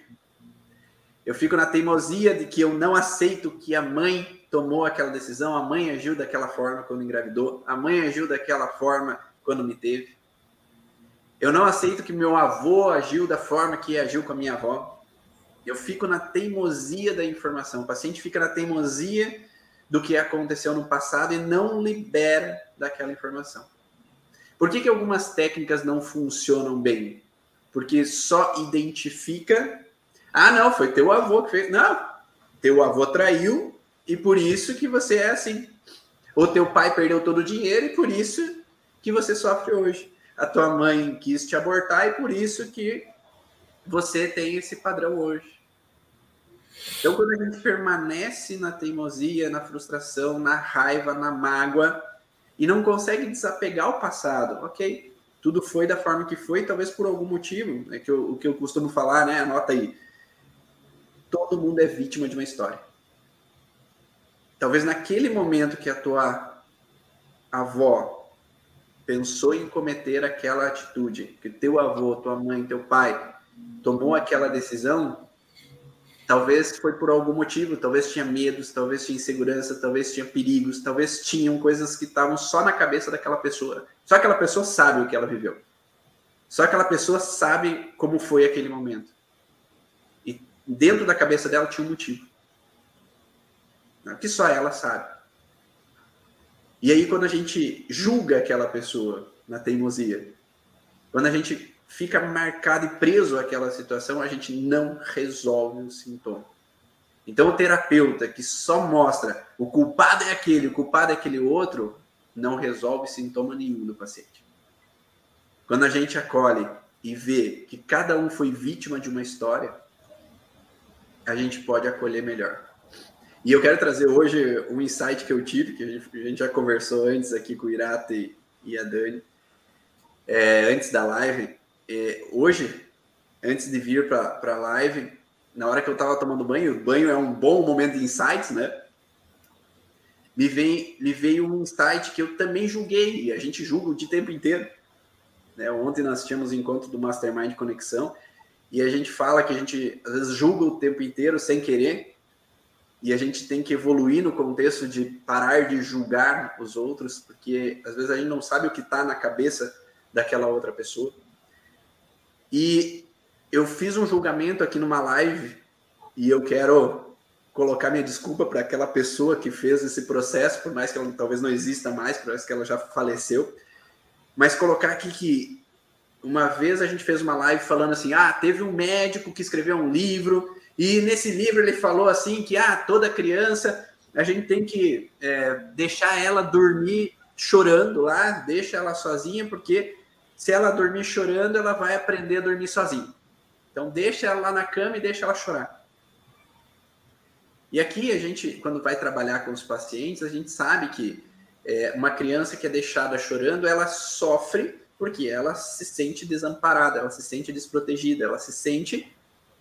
Eu fico na teimosia de que eu não aceito que a mãe tomou aquela decisão, a mãe agiu daquela forma quando engravidou, a mãe agiu daquela forma quando me teve. Eu não aceito que meu avô agiu da forma que agiu com a minha avó. Eu fico na teimosia da informação. O paciente fica na teimosia do que aconteceu no passado e não libera daquela informação. Por que, que algumas técnicas não funcionam bem? Porque só identifica. Ah, não, foi teu avô que fez. Não, teu avô traiu e por isso que você é assim. Ou teu pai perdeu todo o dinheiro e por isso que você sofre hoje a tua mãe quis te abortar e por isso que você tem esse padrão hoje. Então, quando a gente permanece na teimosia, na frustração, na raiva, na mágoa e não consegue desapegar o passado, ok? Tudo foi da forma que foi, talvez por algum motivo, é que eu, o que eu costumo falar, né? Anota aí. Todo mundo é vítima de uma história. Talvez naquele momento que a tua avó pensou em cometer aquela atitude, que teu avô, tua mãe, teu pai tomou aquela decisão, talvez foi por algum motivo, talvez tinha medos, talvez tinha insegurança, talvez tinha perigos, talvez tinham coisas que estavam só na cabeça daquela pessoa. Só aquela pessoa sabe o que ela viveu. Só aquela pessoa sabe como foi aquele momento. E dentro da cabeça dela tinha um motivo. Que só ela sabe. E aí, quando a gente julga aquela pessoa na teimosia, quando a gente fica marcado e preso àquela situação, a gente não resolve o sintoma. Então, o terapeuta que só mostra o culpado é aquele, o culpado é aquele outro, não resolve sintoma nenhum do paciente. Quando a gente acolhe e vê que cada um foi vítima de uma história, a gente pode acolher melhor. E eu quero trazer hoje um insight que eu tive, que a gente, a gente já conversou antes aqui com o Irata e, a Dani, é, antes da live. É, hoje, antes de vir para a live, na hora que eu estava tomando banho, o banho é um bom momento de insights, né? Me, vem, me veio um insight que eu também julguei, e a gente julga de tempo inteiro. Né? Ontem nós tínhamos um encontro do Mastermind Conexão, e a gente fala que a gente às vezes julga o tempo inteiro sem querer, e a gente tem que evoluir no contexto de parar de julgar os outros, porque às vezes a gente não sabe o que está na cabeça daquela outra pessoa. E eu fiz um julgamento aqui numa live e eu quero colocar minha desculpa para aquela pessoa que fez esse processo, por mais que ela talvez não exista mais, por mais que ela já faleceu, mas colocar aqui que uma vez a gente fez uma live falando assim: ah, teve um médico que escreveu um livro e nesse livro ele falou assim que ah, toda criança a gente tem que é, deixar ela dormir chorando lá, deixa ela sozinha, porque se ela dormir chorando, ela vai aprender a dormir sozinha. Então deixa ela lá na cama e deixa ela chorar. E aqui a gente, quando vai trabalhar com os pacientes, a gente sabe que é, uma criança que é deixada chorando, ela sofre porque ela se sente desamparada, ela se sente desprotegida, ela se sente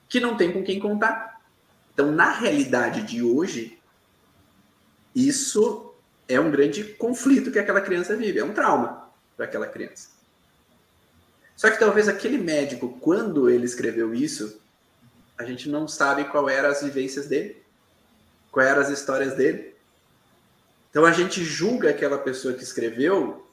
que não tem com quem contar. Então, na realidade de hoje, isso é um grande conflito que aquela criança vive, é um trauma para aquela criança. Só que talvez aquele médico, quando ele escreveu isso, a gente não sabe qual eram as vivências dele, quais eram as histórias dele. Então a gente julga aquela pessoa que escreveu,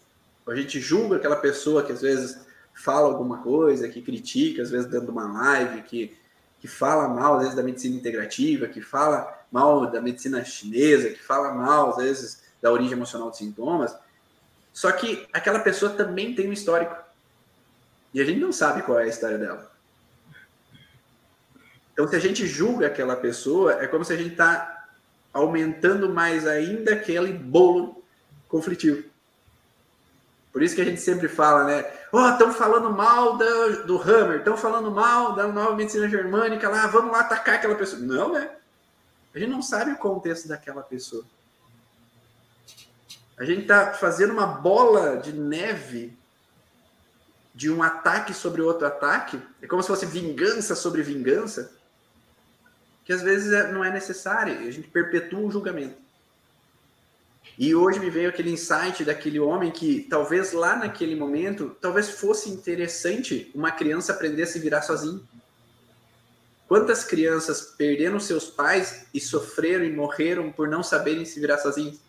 a gente julga aquela pessoa que às vezes fala alguma coisa, que critica, às vezes dando uma live, que que fala mal, às vezes, da medicina integrativa, que fala mal da medicina chinesa, que fala mal, às vezes, da origem emocional dos sintomas, Só que aquela pessoa também tem um histórico. E a gente não sabe qual é a história dela. Então, se a gente julga aquela pessoa, é como se a gente está aumentando mais ainda aquele bolo conflitivo. Por isso que a gente sempre fala, né? Ó, oh, estão falando mal do, do Hammer, estão falando mal da nova medicina germânica lá, vamos lá atacar aquela pessoa. Não, né? A gente não sabe o contexto daquela pessoa. A gente está fazendo uma bola de neve de um ataque sobre outro ataque. É como se fosse vingança sobre vingança que às vezes é, não é necessário, a gente perpetua o julgamento. E hoje me veio aquele insight daquele homem que talvez lá naquele momento, talvez fosse interessante uma criança aprender a se virar sozinho. Quantas crianças perderam seus pais e sofreram e morreram por não saberem se virar sozinhos?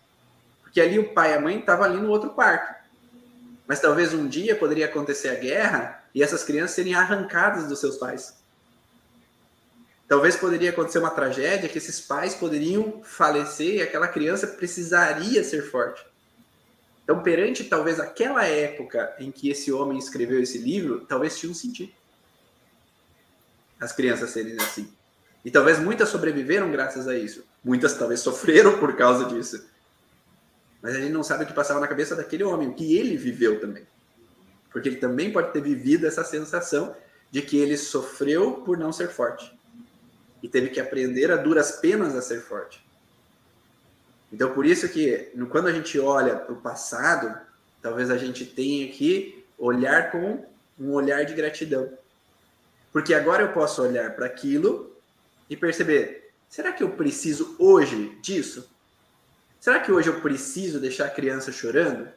Porque ali o pai e a mãe estavam ali no outro quarto. Mas talvez um dia poderia acontecer a guerra e essas crianças serem arrancadas dos seus pais. Talvez poderia acontecer uma tragédia que esses pais poderiam falecer e aquela criança precisaria ser forte. Então, perante talvez aquela época em que esse homem escreveu esse livro, talvez tinha um sentido. As crianças serem assim. E talvez muitas sobreviveram graças a isso. Muitas talvez sofreram por causa disso. Mas a gente não sabe o que passava na cabeça daquele homem, o que ele viveu também. Porque ele também pode ter vivido essa sensação de que ele sofreu por não ser forte e teve que aprender a duras penas a ser forte. Então, por isso que quando a gente olha para o passado, talvez a gente tenha que olhar com um olhar de gratidão. Porque agora eu posso olhar para aquilo e perceber: será que eu preciso hoje disso? Será que hoje eu preciso deixar a criança chorando?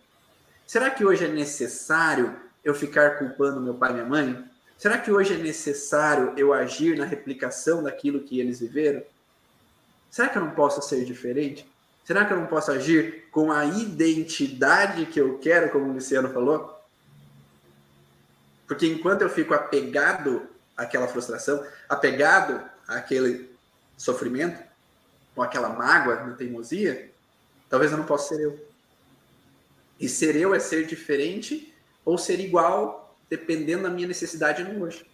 Será que hoje é necessário eu ficar culpando meu pai e minha mãe? Será que hoje é necessário eu agir na replicação daquilo que eles viveram? Será que eu não posso ser diferente? Será que eu não posso agir com a identidade que eu quero, como o Luciano falou? Porque enquanto eu fico apegado àquela frustração, apegado àquele sofrimento, com aquela mágoa, na teimosia, talvez eu não possa ser eu. E ser eu é ser diferente ou ser igual dependendo da minha necessidade no hoje.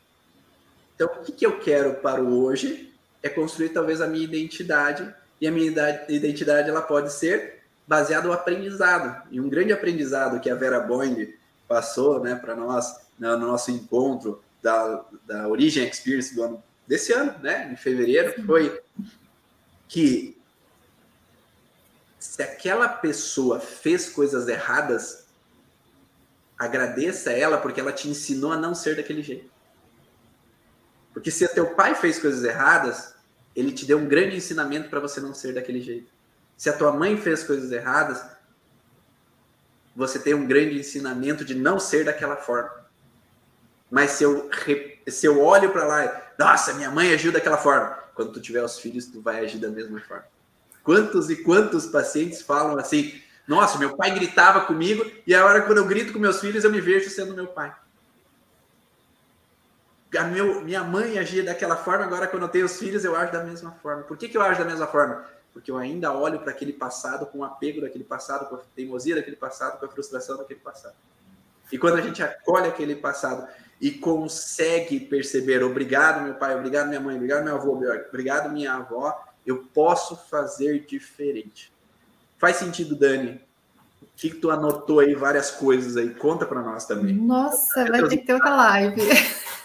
Então, o que, que eu quero para o hoje é construir talvez a minha identidade, e a minha identidade ela pode ser baseada no aprendizado. E um grande aprendizado que a Vera Boing passou né, para nós no nosso encontro da, da Origin Experience do ano desse ano, né, em fevereiro, foi que se aquela pessoa fez coisas erradas, agradeça ela porque ela te ensinou a não ser daquele jeito. Porque se teu pai fez coisas erradas, ele te deu um grande ensinamento para você não ser daquele jeito. Se a tua mãe fez coisas erradas, você tem um grande ensinamento de não ser daquela forma. Mas se eu, se eu olho para lá, nossa, minha mãe agiu daquela forma. Quando tu tiver os filhos, tu vai agir da mesma forma. Quantos e quantos pacientes falam assim: nossa, meu pai gritava comigo e agora quando eu grito com meus filhos eu me vejo sendo meu pai. A meu, minha mãe agia daquela forma, agora quando eu tenho os filhos eu ajo da mesma forma. Por que, que eu ajo da mesma forma? Porque eu ainda olho para aquele passado com o apego daquele passado, com a teimosia daquele passado, com a frustração daquele passado. E quando a gente acolhe aquele passado e consegue perceber, obrigado meu pai, obrigado minha mãe, obrigado meu avô, obrigado minha avó, eu posso fazer diferente. Faz sentido, Dani? O que, que tu anotou aí, várias coisas aí? Conta para nós também. Nossa, vai ter que ter outra live.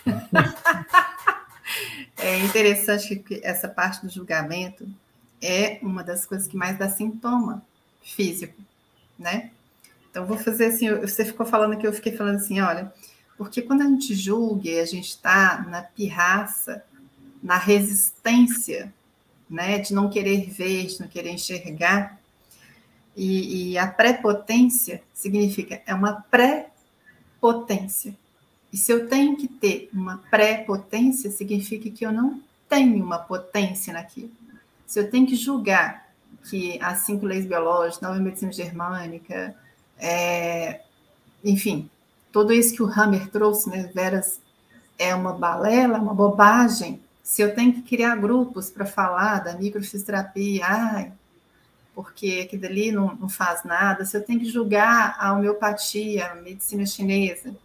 é interessante que essa parte do julgamento é uma das coisas que mais dá sintoma físico, né? Então, vou fazer assim, você ficou falando que eu fiquei falando assim, olha, porque quando a gente julga e a gente está na pirraça, na resistência, né, de não querer ver, de não querer enxergar, e, e a prepotência significa, é uma pré-potência. E se eu tenho que ter uma pré-potência, significa que eu não tenho uma potência naquilo. Se eu tenho que julgar que as cinco leis biológicas, nova medicina germânica, é, enfim, tudo isso que o Hammer trouxe, né, Veras, é uma balela, uma bobagem. Se eu tenho que criar grupos para falar da microfisioterapia, ai, porque aquilo ali não, não faz nada, se eu tenho que julgar a homeopatia, a medicina chinesa,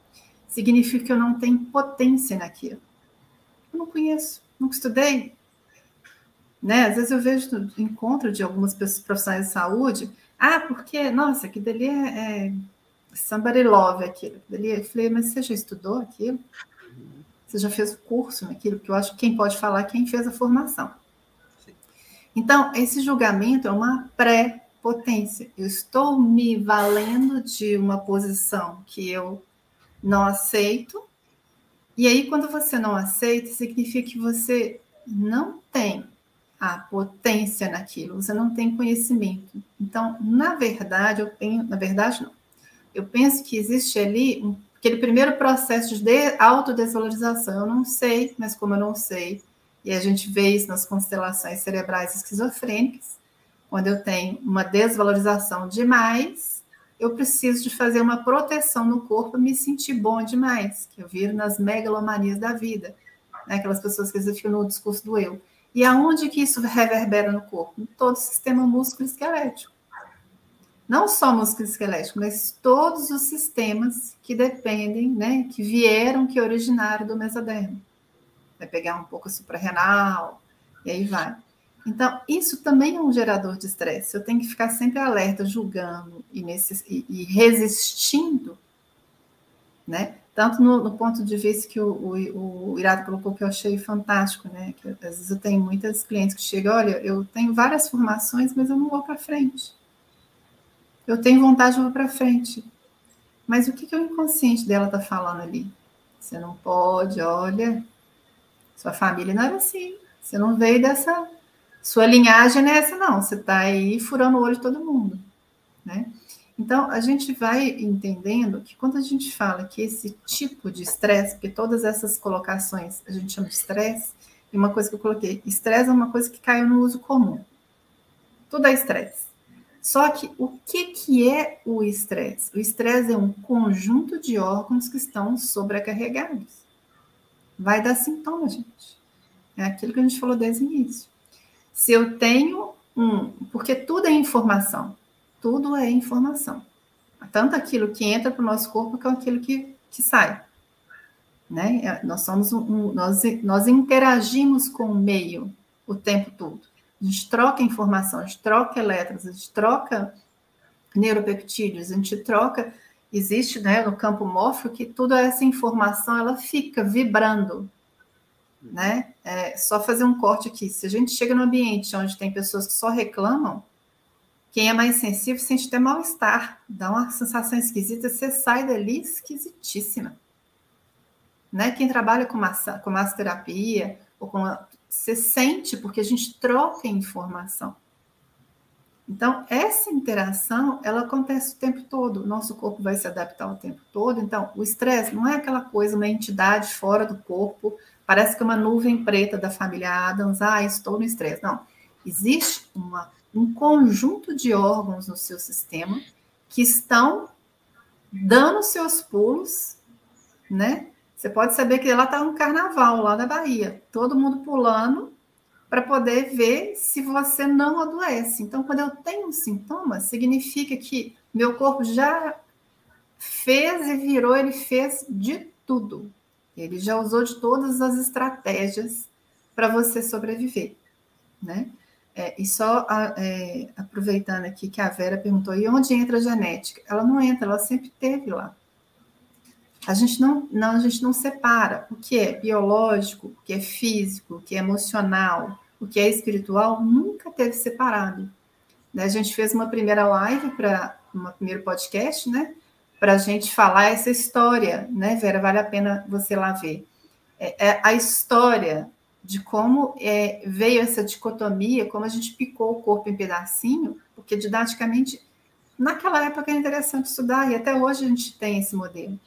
significa que eu não tenho potência naquilo. Eu não conheço, nunca estudei. Né? Às vezes eu vejo encontro de algumas pessoas profissionais de saúde, ah, porque, nossa, aquilo ali é, é somebody love aquilo. Eu falei, mas você já estudou aquilo? Você já fez o curso naquilo? Porque eu acho que quem pode falar é quem fez a formação. Então, esse julgamento é uma pré-potência. Eu estou me valendo de uma posição que eu não aceito. E aí, quando você não aceita, significa que você não tem a potência naquilo, você não tem conhecimento. Então, na verdade, eu tenho, na verdade, não. Eu penso que existe ali aquele primeiro processo de autodesvalorização. Eu não sei, mas como eu não sei, e a gente vê isso nas constelações cerebrais esquizofrênicas, quando eu tenho uma desvalorização demais, eu preciso de fazer uma proteção no corpo me sentir bom demais, que eu viro nas megalomanias da vida, né? aquelas pessoas que ficam no discurso do eu. E aonde que isso reverbera no corpo? Em todo o sistema músculo esquelético. Não só músculo esquelético, mas todos os sistemas que dependem, né, que vieram, que originaram do mesodermo vai pegar um pouco suprarrenal, e aí vai. Então, isso também é um gerador de estresse. Eu tenho que ficar sempre alerta, julgando e, nesse, e, e resistindo, né? Tanto no, no, ponto de vista que o, o, o Irado colocou, que eu achei fantástico, né? Que às vezes eu tenho muitas clientes que chegam, olha, eu tenho várias formações, mas eu não vou para frente. Eu tenho vontade, eu vou para frente. Mas o que, que o inconsciente dela está falando ali? Você não pode, olha, sua família não era assim. Você não veio dessa. Sua linhagem não é essa, não. Você está aí furando o olho de todo mundo. Né? Então, a gente vai entendendo que quando a gente fala que esse tipo de estresse, porque todas essas colocações a gente chama de estresse, e uma coisa que eu coloquei, estresse é uma coisa que caiu no uso comum. Tudo é estresse. Só que o que, que é o estresse? O estresse é um conjunto de órgãos que estão sobrecarregados vai dar sintoma, gente. É aquilo que a gente falou desde o início. Se eu tenho um. Porque tudo é informação. Tudo é informação. Tanto aquilo que entra para o nosso corpo quanto aquilo que, que sai. Né? É, nós somos um, um, nós, nós interagimos com o meio o tempo todo. A gente troca informação, a gente troca elétrons, a gente troca neuropeptídeos, a gente troca existe né, no campo mórfico que toda essa informação ela fica vibrando. Né? É, só fazer um corte aqui. Se a gente chega no ambiente onde tem pessoas que só reclamam, quem é mais sensível sente até mal-estar, dá uma sensação esquisita, você sai dali esquisitíssima. Né? Quem trabalha com, massa, com massoterapia, ou com você sente, porque a gente troca informação. Então, essa interação, ela acontece o tempo todo. O nosso corpo vai se adaptar o tempo todo. Então, o estresse não é aquela coisa, uma entidade fora do corpo, parece que é uma nuvem preta da família Adams, ah, estou no estresse. Não. Existe uma, um conjunto de órgãos no seu sistema que estão dando seus pulos, né? Você pode saber que lá está um carnaval lá na Bahia, todo mundo pulando para poder ver se você não adoece. Então, quando eu tenho um sintoma, significa que meu corpo já fez e virou, ele fez de tudo. Ele já usou de todas as estratégias para você sobreviver, né? É, e só é, aproveitando aqui que a Vera perguntou, e onde entra a genética? Ela não entra, ela sempre teve lá. A gente não, não, a gente não separa o que é biológico, o que é físico, o que é emocional, o que é espiritual nunca teve separado. Né? A gente fez uma primeira live para um primeiro podcast, né? Para a gente falar essa história, né, Vera? Vale a pena você lá ver. É, é a história de como é, veio essa dicotomia, como a gente picou o corpo em pedacinho, porque didaticamente, naquela época era interessante estudar, e até hoje a gente tem esse modelo.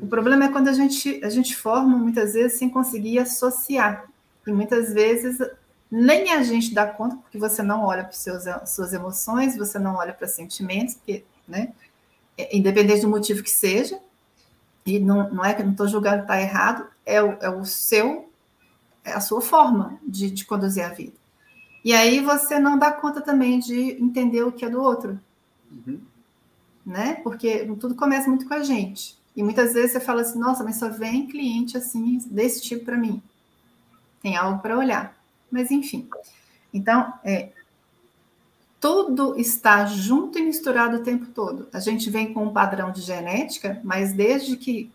O problema é quando a gente, a gente forma, muitas vezes, sem conseguir associar. E muitas vezes nem a gente dá conta, porque você não olha para suas emoções, você não olha para sentimentos, porque, né, é, independente do motivo que seja, e não, não é que eu não estou julgando que está errado, é o, é o seu, é a sua forma de, de conduzir a vida. E aí você não dá conta também de entender o que é do outro. Uhum. Né? Porque tudo começa muito com a gente. E muitas vezes você fala assim, nossa, mas só vem cliente assim, desse tipo para mim. Tem algo para olhar. Mas enfim. Então, é, tudo está junto e misturado o tempo todo. A gente vem com um padrão de genética, mas desde que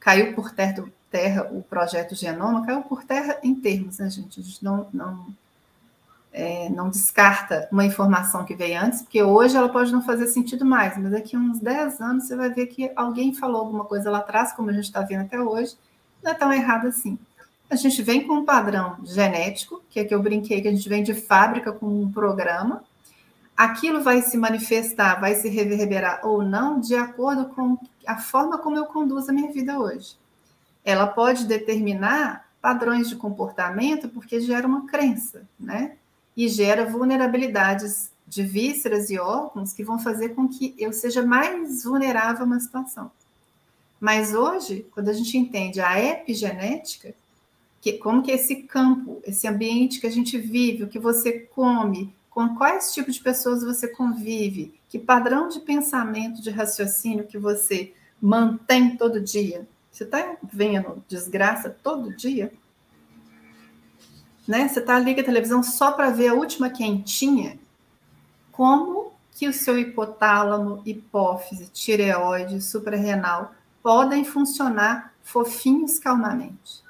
caiu por terra, terra o projeto Genoma, caiu por terra em termos, né, gente? A gente não, não é, não descarta uma informação que veio antes, porque hoje ela pode não fazer sentido mais, mas daqui a uns 10 anos você vai ver que alguém falou alguma coisa lá atrás, como a gente está vendo até hoje, não é tão errado assim. A gente vem com um padrão genético, que é que eu brinquei, que a gente vem de fábrica com um programa, aquilo vai se manifestar, vai se reverberar ou não, de acordo com a forma como eu conduzo a minha vida hoje. Ela pode determinar padrões de comportamento porque gera uma crença, né? e gera vulnerabilidades de vísceras e órgãos que vão fazer com que eu seja mais vulnerável a uma situação. Mas hoje, quando a gente entende a epigenética, que como que esse campo, esse ambiente que a gente vive, o que você come, com quais tipos de pessoas você convive, que padrão de pensamento, de raciocínio que você mantém todo dia. Você está vendo desgraça todo dia? né? Você está com a televisão só para ver a última quentinha. Como que o seu hipotálamo, hipófise, tireoide, suprarrenal podem funcionar fofinhos calmamente?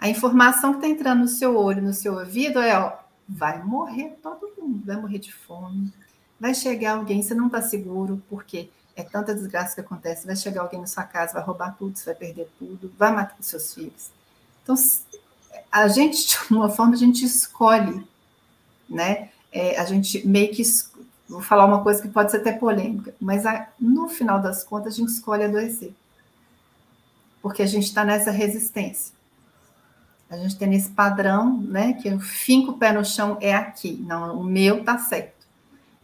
A informação que está entrando no seu olho, no seu ouvido é, ó, vai morrer todo mundo, vai morrer de fome, vai chegar alguém, você não está seguro, porque é tanta desgraça que acontece, vai chegar alguém na sua casa, vai roubar tudo, você vai perder tudo, vai matar os seus filhos. Então, a gente, de uma forma, a gente escolhe, né? É, a gente meio que. Vou falar uma coisa que pode ser até polêmica, mas a, no final das contas a gente escolhe adoecer. Porque a gente está nessa resistência. A gente tem esse padrão, né? Que eu finco o pé no chão é aqui. Não, o meu tá certo.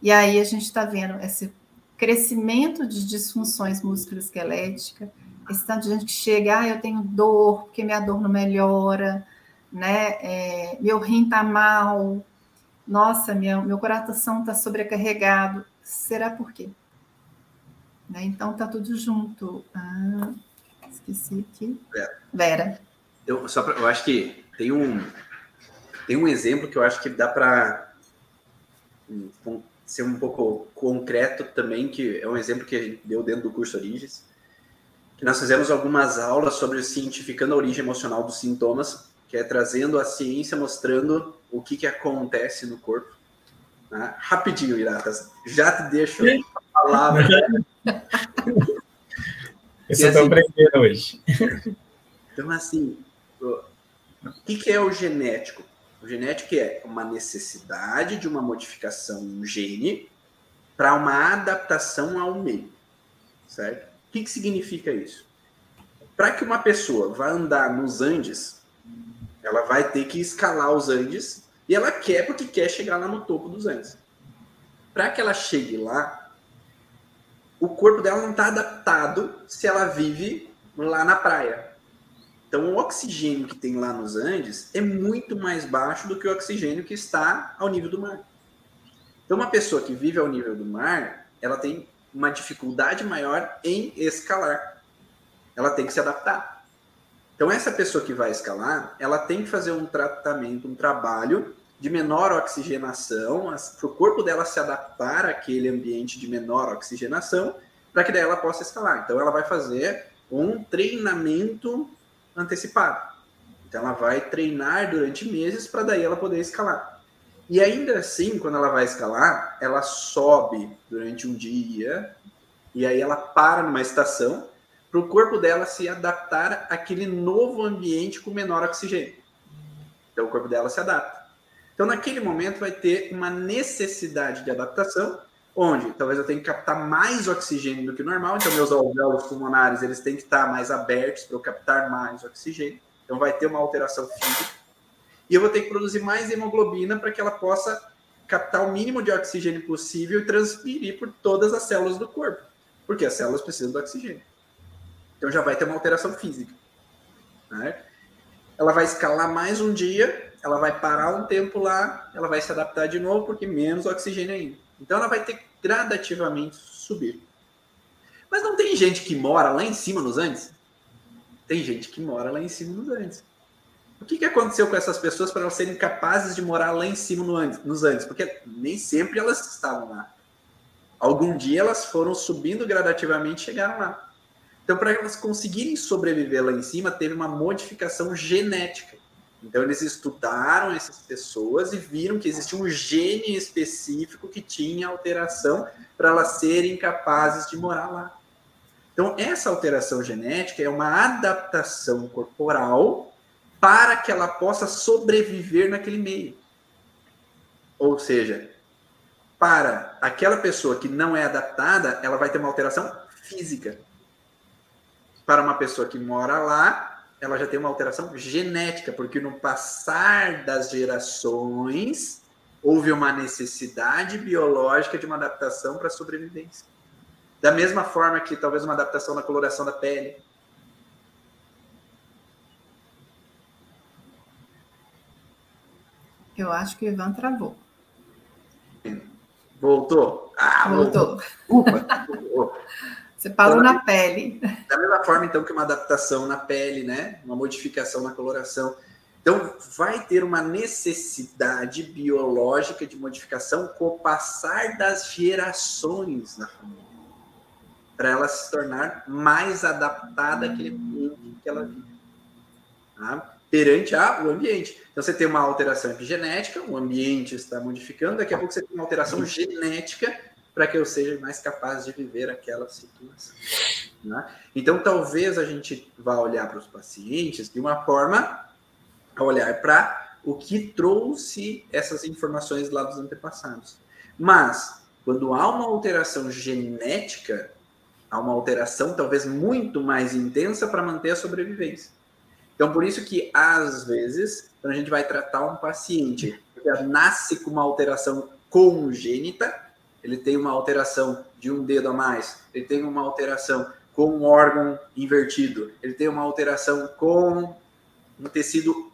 E aí a gente está vendo esse crescimento de disfunções musculoesqueléticas, esse tanto de gente que chega, ah, eu tenho dor, porque minha dor não melhora, né? É, meu rim está mal, nossa, minha, meu coração está sobrecarregado. Será por quê? Né? Então tá tudo junto. Ah, esqueci aqui. Vera. Vera. Eu, só pra, eu acho que tem um, tem um exemplo que eu acho que dá para ser um pouco concreto também, que é um exemplo que a gente deu dentro do curso Origens, que nós fizemos algumas aulas sobre cientificando a origem emocional dos sintomas que é trazendo a ciência mostrando o que, que acontece no corpo. Né? Rapidinho, Iratas, já te deixo a palavra. Eu só estou assim, aprendendo hoje. Então, assim, o que, que é o genético? O genético é uma necessidade de uma modificação no gene para uma adaptação ao meio, certo? O que, que significa isso? Para que uma pessoa vá andar nos Andes, ela vai ter que escalar os Andes e ela quer porque quer chegar lá no topo dos Andes. Para que ela chegue lá, o corpo dela não está adaptado se ela vive lá na praia. Então, o oxigênio que tem lá nos Andes é muito mais baixo do que o oxigênio que está ao nível do mar. Então, uma pessoa que vive ao nível do mar, ela tem uma dificuldade maior em escalar. Ela tem que se adaptar. Então, essa pessoa que vai escalar, ela tem que fazer um tratamento, um trabalho de menor oxigenação, para o corpo dela se adaptar àquele ambiente de menor oxigenação, para que daí ela possa escalar. Então, ela vai fazer um treinamento antecipado. Então, ela vai treinar durante meses para daí ela poder escalar. E ainda assim, quando ela vai escalar, ela sobe durante um dia, e aí ela para numa estação para o corpo dela se adaptar àquele novo ambiente com menor oxigênio. Então, o corpo dela se adapta. Então, naquele momento, vai ter uma necessidade de adaptação, onde talvez eu tenha que captar mais oxigênio do que normal. Então, meus alvéolos pulmonares eles têm que estar mais abertos para eu captar mais oxigênio. Então, vai ter uma alteração física. E eu vou ter que produzir mais hemoglobina para que ela possa captar o mínimo de oxigênio possível e transferir por todas as células do corpo. Porque as células precisam do oxigênio. Então já vai ter uma alteração física. Né? ela vai escalar mais um dia, ela vai parar um tempo lá, ela vai se adaptar de novo, porque menos oxigênio ainda. Então ela vai ter que gradativamente subir. Mas não tem gente que mora lá em cima nos Andes? Tem gente que mora lá em cima nos Andes. O que, que aconteceu com essas pessoas para elas serem capazes de morar lá em cima no Andes, nos Andes? Porque nem sempre elas estavam lá. Algum dia elas foram subindo gradativamente e chegaram lá. Então, para elas conseguirem sobreviver lá em cima, teve uma modificação genética. Então, eles estudaram essas pessoas e viram que existia um gene específico que tinha alteração para elas serem capazes de morar lá. Então, essa alteração genética é uma adaptação corporal para que ela possa sobreviver naquele meio. Ou seja, para aquela pessoa que não é adaptada, ela vai ter uma alteração física. Para uma pessoa que mora lá, ela já tem uma alteração genética, porque no passar das gerações houve uma necessidade biológica de uma adaptação para a sobrevivência. Da mesma forma que talvez uma adaptação na coloração da pele. Eu acho que o Ivan travou. Voltou? Ah, voltou. voltou. Você parou então, na pele. Da mesma forma, então, que uma adaptação na pele, né? Uma modificação na coloração. Então, vai ter uma necessidade biológica de modificação com o passar das gerações na família. Para ela se tornar mais adaptada àquele ambiente que ela vive. Tá? perante a, o ambiente. Então você tem uma alteração epigenética, o ambiente está modificando, daqui a pouco você tem uma alteração genética para que eu seja mais capaz de viver aquela situação. Né? Então talvez a gente vá olhar para os pacientes de uma forma a olhar para o que trouxe essas informações lá dos antepassados. Mas quando há uma alteração genética, há uma alteração talvez muito mais intensa para manter a sobrevivência. Então, por isso que, às vezes, quando a gente vai tratar um paciente que nasce com uma alteração congênita, ele tem uma alteração de um dedo a mais, ele tem uma alteração com um órgão invertido, ele tem uma alteração com um tecido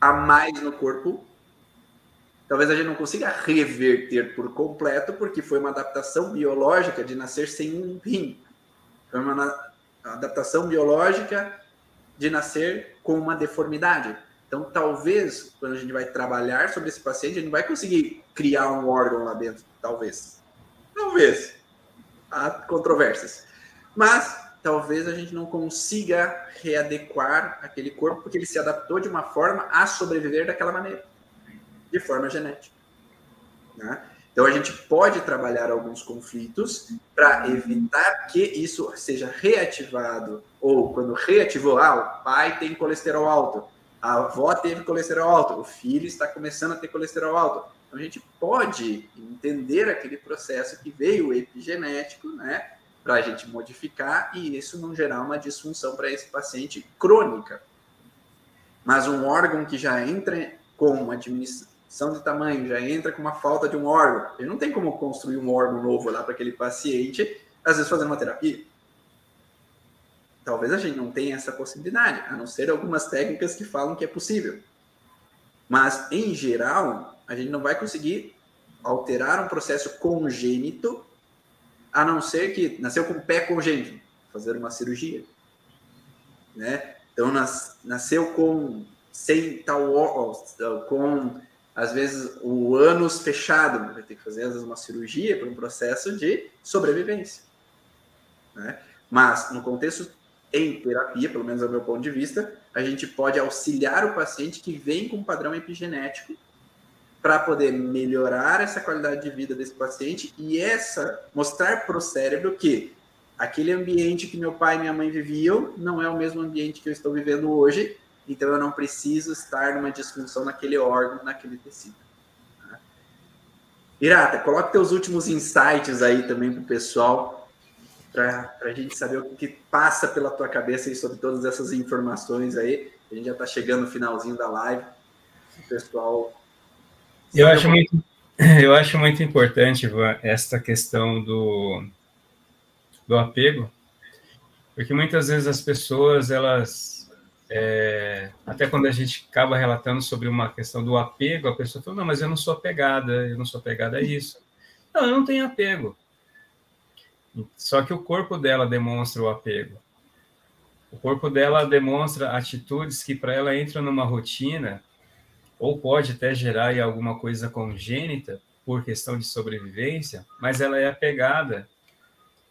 a mais no corpo, talvez a gente não consiga reverter por completo, porque foi uma adaptação biológica de nascer sem um rim. Foi uma adaptação biológica de nascer com uma deformidade. Então, talvez, quando a gente vai trabalhar sobre esse paciente, a gente vai conseguir criar um órgão lá dentro. Talvez. Talvez. Há controvérsias. Mas, talvez a gente não consiga readequar aquele corpo, porque ele se adaptou de uma forma a sobreviver daquela maneira, de forma genética. Né? Então, a gente pode trabalhar alguns conflitos para evitar que isso seja reativado, ou quando reativou, ah, o pai tem colesterol alto, a avó teve colesterol alto, o filho está começando a ter colesterol alto. Então, a gente pode entender aquele processo que veio epigenético, né, para a gente modificar e isso não gerar uma disfunção para esse paciente crônica. Mas um órgão que já entra com uma diminuição de tamanho, já entra com uma falta de um órgão. Ele não tem como construir um órgão novo lá para aquele paciente, às vezes fazendo uma terapia. Talvez a gente não tenha essa possibilidade, a não ser algumas técnicas que falam que é possível. Mas, em geral, a gente não vai conseguir alterar um processo congênito, a não ser que nasceu com pé congênito, fazer uma cirurgia. Né? Então, nas, nasceu com sem tal com às vezes o ânus fechado, vai ter que fazer às vezes uma cirurgia para um processo de sobrevivência. Né? Mas no contexto em terapia, pelo menos do meu ponto de vista, a gente pode auxiliar o paciente que vem com um padrão epigenético para poder melhorar essa qualidade de vida desse paciente e essa mostrar para o cérebro que aquele ambiente que meu pai e minha mãe viviam não é o mesmo ambiente que eu estou vivendo hoje então eu não preciso estar numa disfunção naquele órgão, naquele tecido. Tá? Irata, coloque teus últimos insights aí também para o pessoal, para a gente saber o que passa pela tua cabeça aí sobre todas essas informações aí. A gente já está chegando no finalzinho da live. O pessoal. Eu acho, muito, eu acho muito importante, Ivan, esta questão do, do apego, porque muitas vezes as pessoas elas é, até quando a gente acaba relatando sobre uma questão do apego, a pessoa fala, não, mas eu não sou apegada, eu não sou apegada a isso. Não, eu não tenho apego. Só que o corpo dela demonstra o apego. O corpo dela demonstra atitudes que para ela entram numa rotina ou pode até gerar alguma coisa congênita por questão de sobrevivência, mas ela é apegada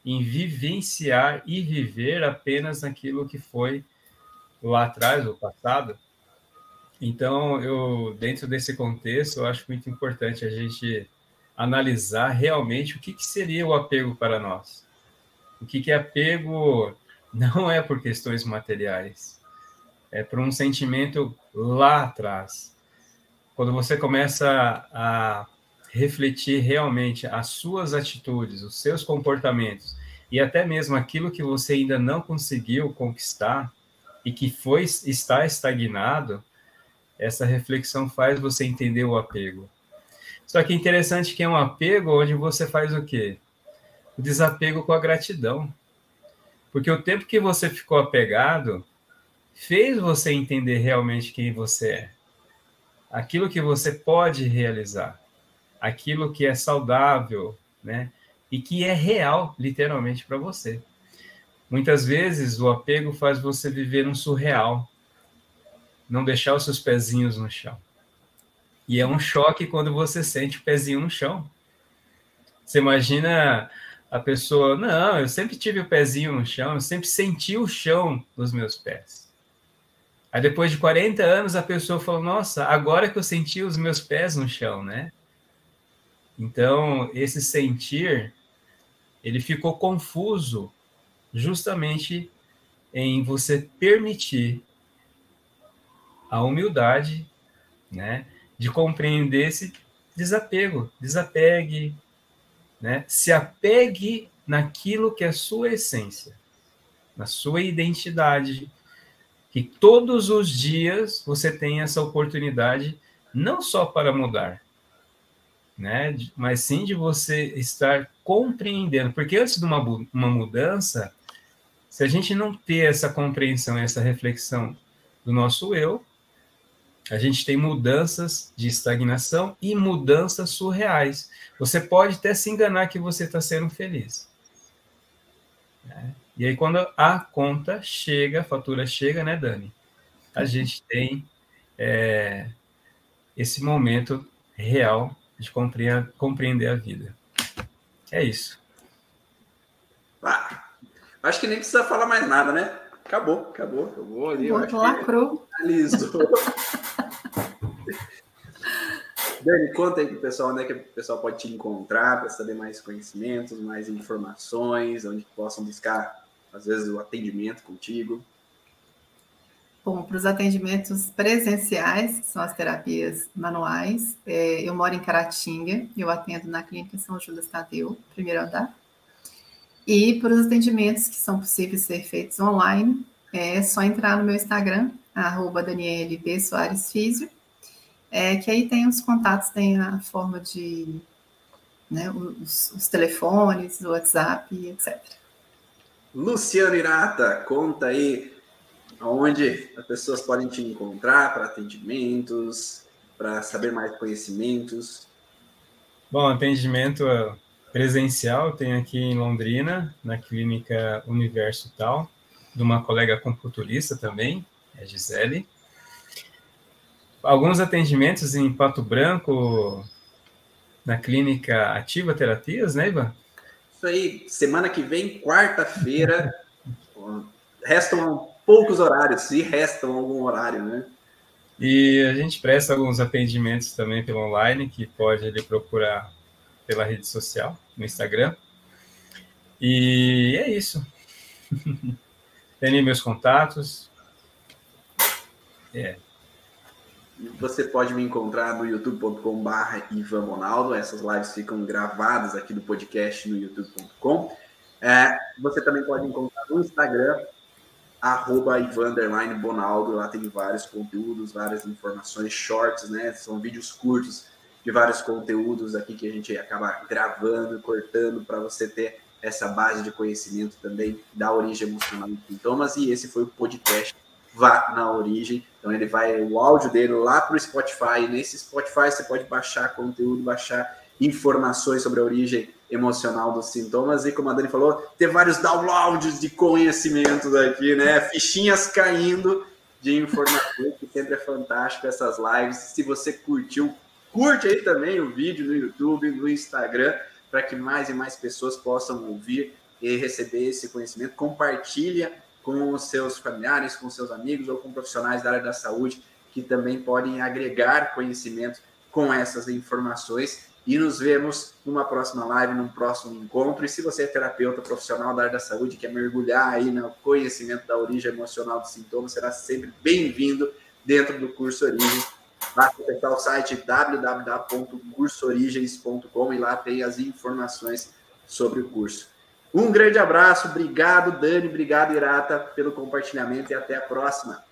em vivenciar e viver apenas naquilo que foi lá atrás, o passado. Então, eu dentro desse contexto, eu acho muito importante a gente analisar realmente o que, que seria o apego para nós. O que, que é apego não é por questões materiais, é por um sentimento lá atrás. Quando você começa a refletir realmente as suas atitudes, os seus comportamentos e até mesmo aquilo que você ainda não conseguiu conquistar, e que foi está estagnado, essa reflexão faz você entender o apego. Só que é interessante que é um apego onde você faz o quê? O desapego com a gratidão. Porque o tempo que você ficou apegado fez você entender realmente quem você é. Aquilo que você pode realizar. Aquilo que é saudável, né? E que é real, literalmente, para você. Muitas vezes o apego faz você viver um surreal, não deixar os seus pezinhos no chão. E é um choque quando você sente o pezinho no chão. Você imagina a pessoa, não, eu sempre tive o pezinho no chão, eu sempre senti o chão dos meus pés. Aí depois de 40 anos a pessoa falou, nossa, agora que eu senti os meus pés no chão, né? Então, esse sentir, ele ficou confuso justamente em você permitir a humildade, né, de compreender esse desapego, desapegue, né, se apegue naquilo que é sua essência, na sua identidade, que todos os dias você tem essa oportunidade não só para mudar, né, mas sim de você estar compreendendo, porque antes de uma, uma mudança, se a gente não ter essa compreensão, essa reflexão do nosso eu, a gente tem mudanças de estagnação e mudanças surreais. Você pode até se enganar que você está sendo feliz. Né? E aí, quando a conta chega, a fatura chega, né, Dani? A gente tem é, esse momento real de compreender, a vida. É isso. Ah, Acho que nem precisa falar mais nada, né? Acabou, acabou. Eu vou ali. Botou lacrou. Dani, conta aí pro pessoal onde é que o pessoal pode te encontrar para saber mais conhecimentos, mais informações, onde possam buscar, às vezes, o atendimento contigo. Bom, para os atendimentos presenciais, que são as terapias manuais, é, eu moro em Caratinga, eu atendo na Clínica São Judas Tadeu, primeiro andar. E para os atendimentos que são possíveis ser feitos online, é só entrar no meu Instagram, arroba é, que aí tem os contatos, tem a forma de né, os, os telefones, o WhatsApp, etc. Luciano Irata, conta aí onde as pessoas podem te encontrar para atendimentos, para saber mais conhecimentos. Bom, atendimento presencial tem aqui em Londrina, na clínica Universo Tal, de uma colega computurista também, a Gisele. Alguns atendimentos em Pato Branco, na clínica Ativa Terapias, né, Ivan? Isso aí, semana que vem, quarta-feira, restam poucos horários, se restam algum horário, né? E a gente presta alguns atendimentos também pelo online, que pode ele procurar pela rede social, no Instagram. E é isso. Tem meus contatos. É. Você pode me encontrar no youtube.com.br Ivan Monaldo. Essas lives ficam gravadas aqui do podcast no youtube.com. É, você também pode encontrar no Instagram, arroba Bonaldo. Lá tem vários conteúdos, várias informações, shorts, né? São vídeos curtos de vários conteúdos aqui que a gente acaba gravando, cortando para você ter essa base de conhecimento também da origem emocional dos sintomas. E esse foi o podcast vá na origem. Então ele vai o áudio dele lá para o Spotify. Nesse Spotify você pode baixar conteúdo, baixar informações sobre a origem emocional dos sintomas e como a Dani falou, ter vários downloads de conhecimento daqui, né? Fichinhas caindo de informações, que sempre é fantástico essas lives. Se você curtiu, curte aí também o vídeo no YouTube, no Instagram, para que mais e mais pessoas possam ouvir e receber esse conhecimento. Compartilha com seus familiares, com seus amigos ou com profissionais da área da saúde que também podem agregar conhecimento com essas informações. E nos vemos numa próxima live, num próximo encontro. E se você é terapeuta profissional da área da saúde, quer mergulhar aí no conhecimento da origem emocional dos sintomas, será sempre bem-vindo dentro do curso Origem. Basta acessar o site www.cursoorigens.com e lá tem as informações sobre o curso. Um grande abraço, obrigado Dani, obrigado Irata pelo compartilhamento e até a próxima.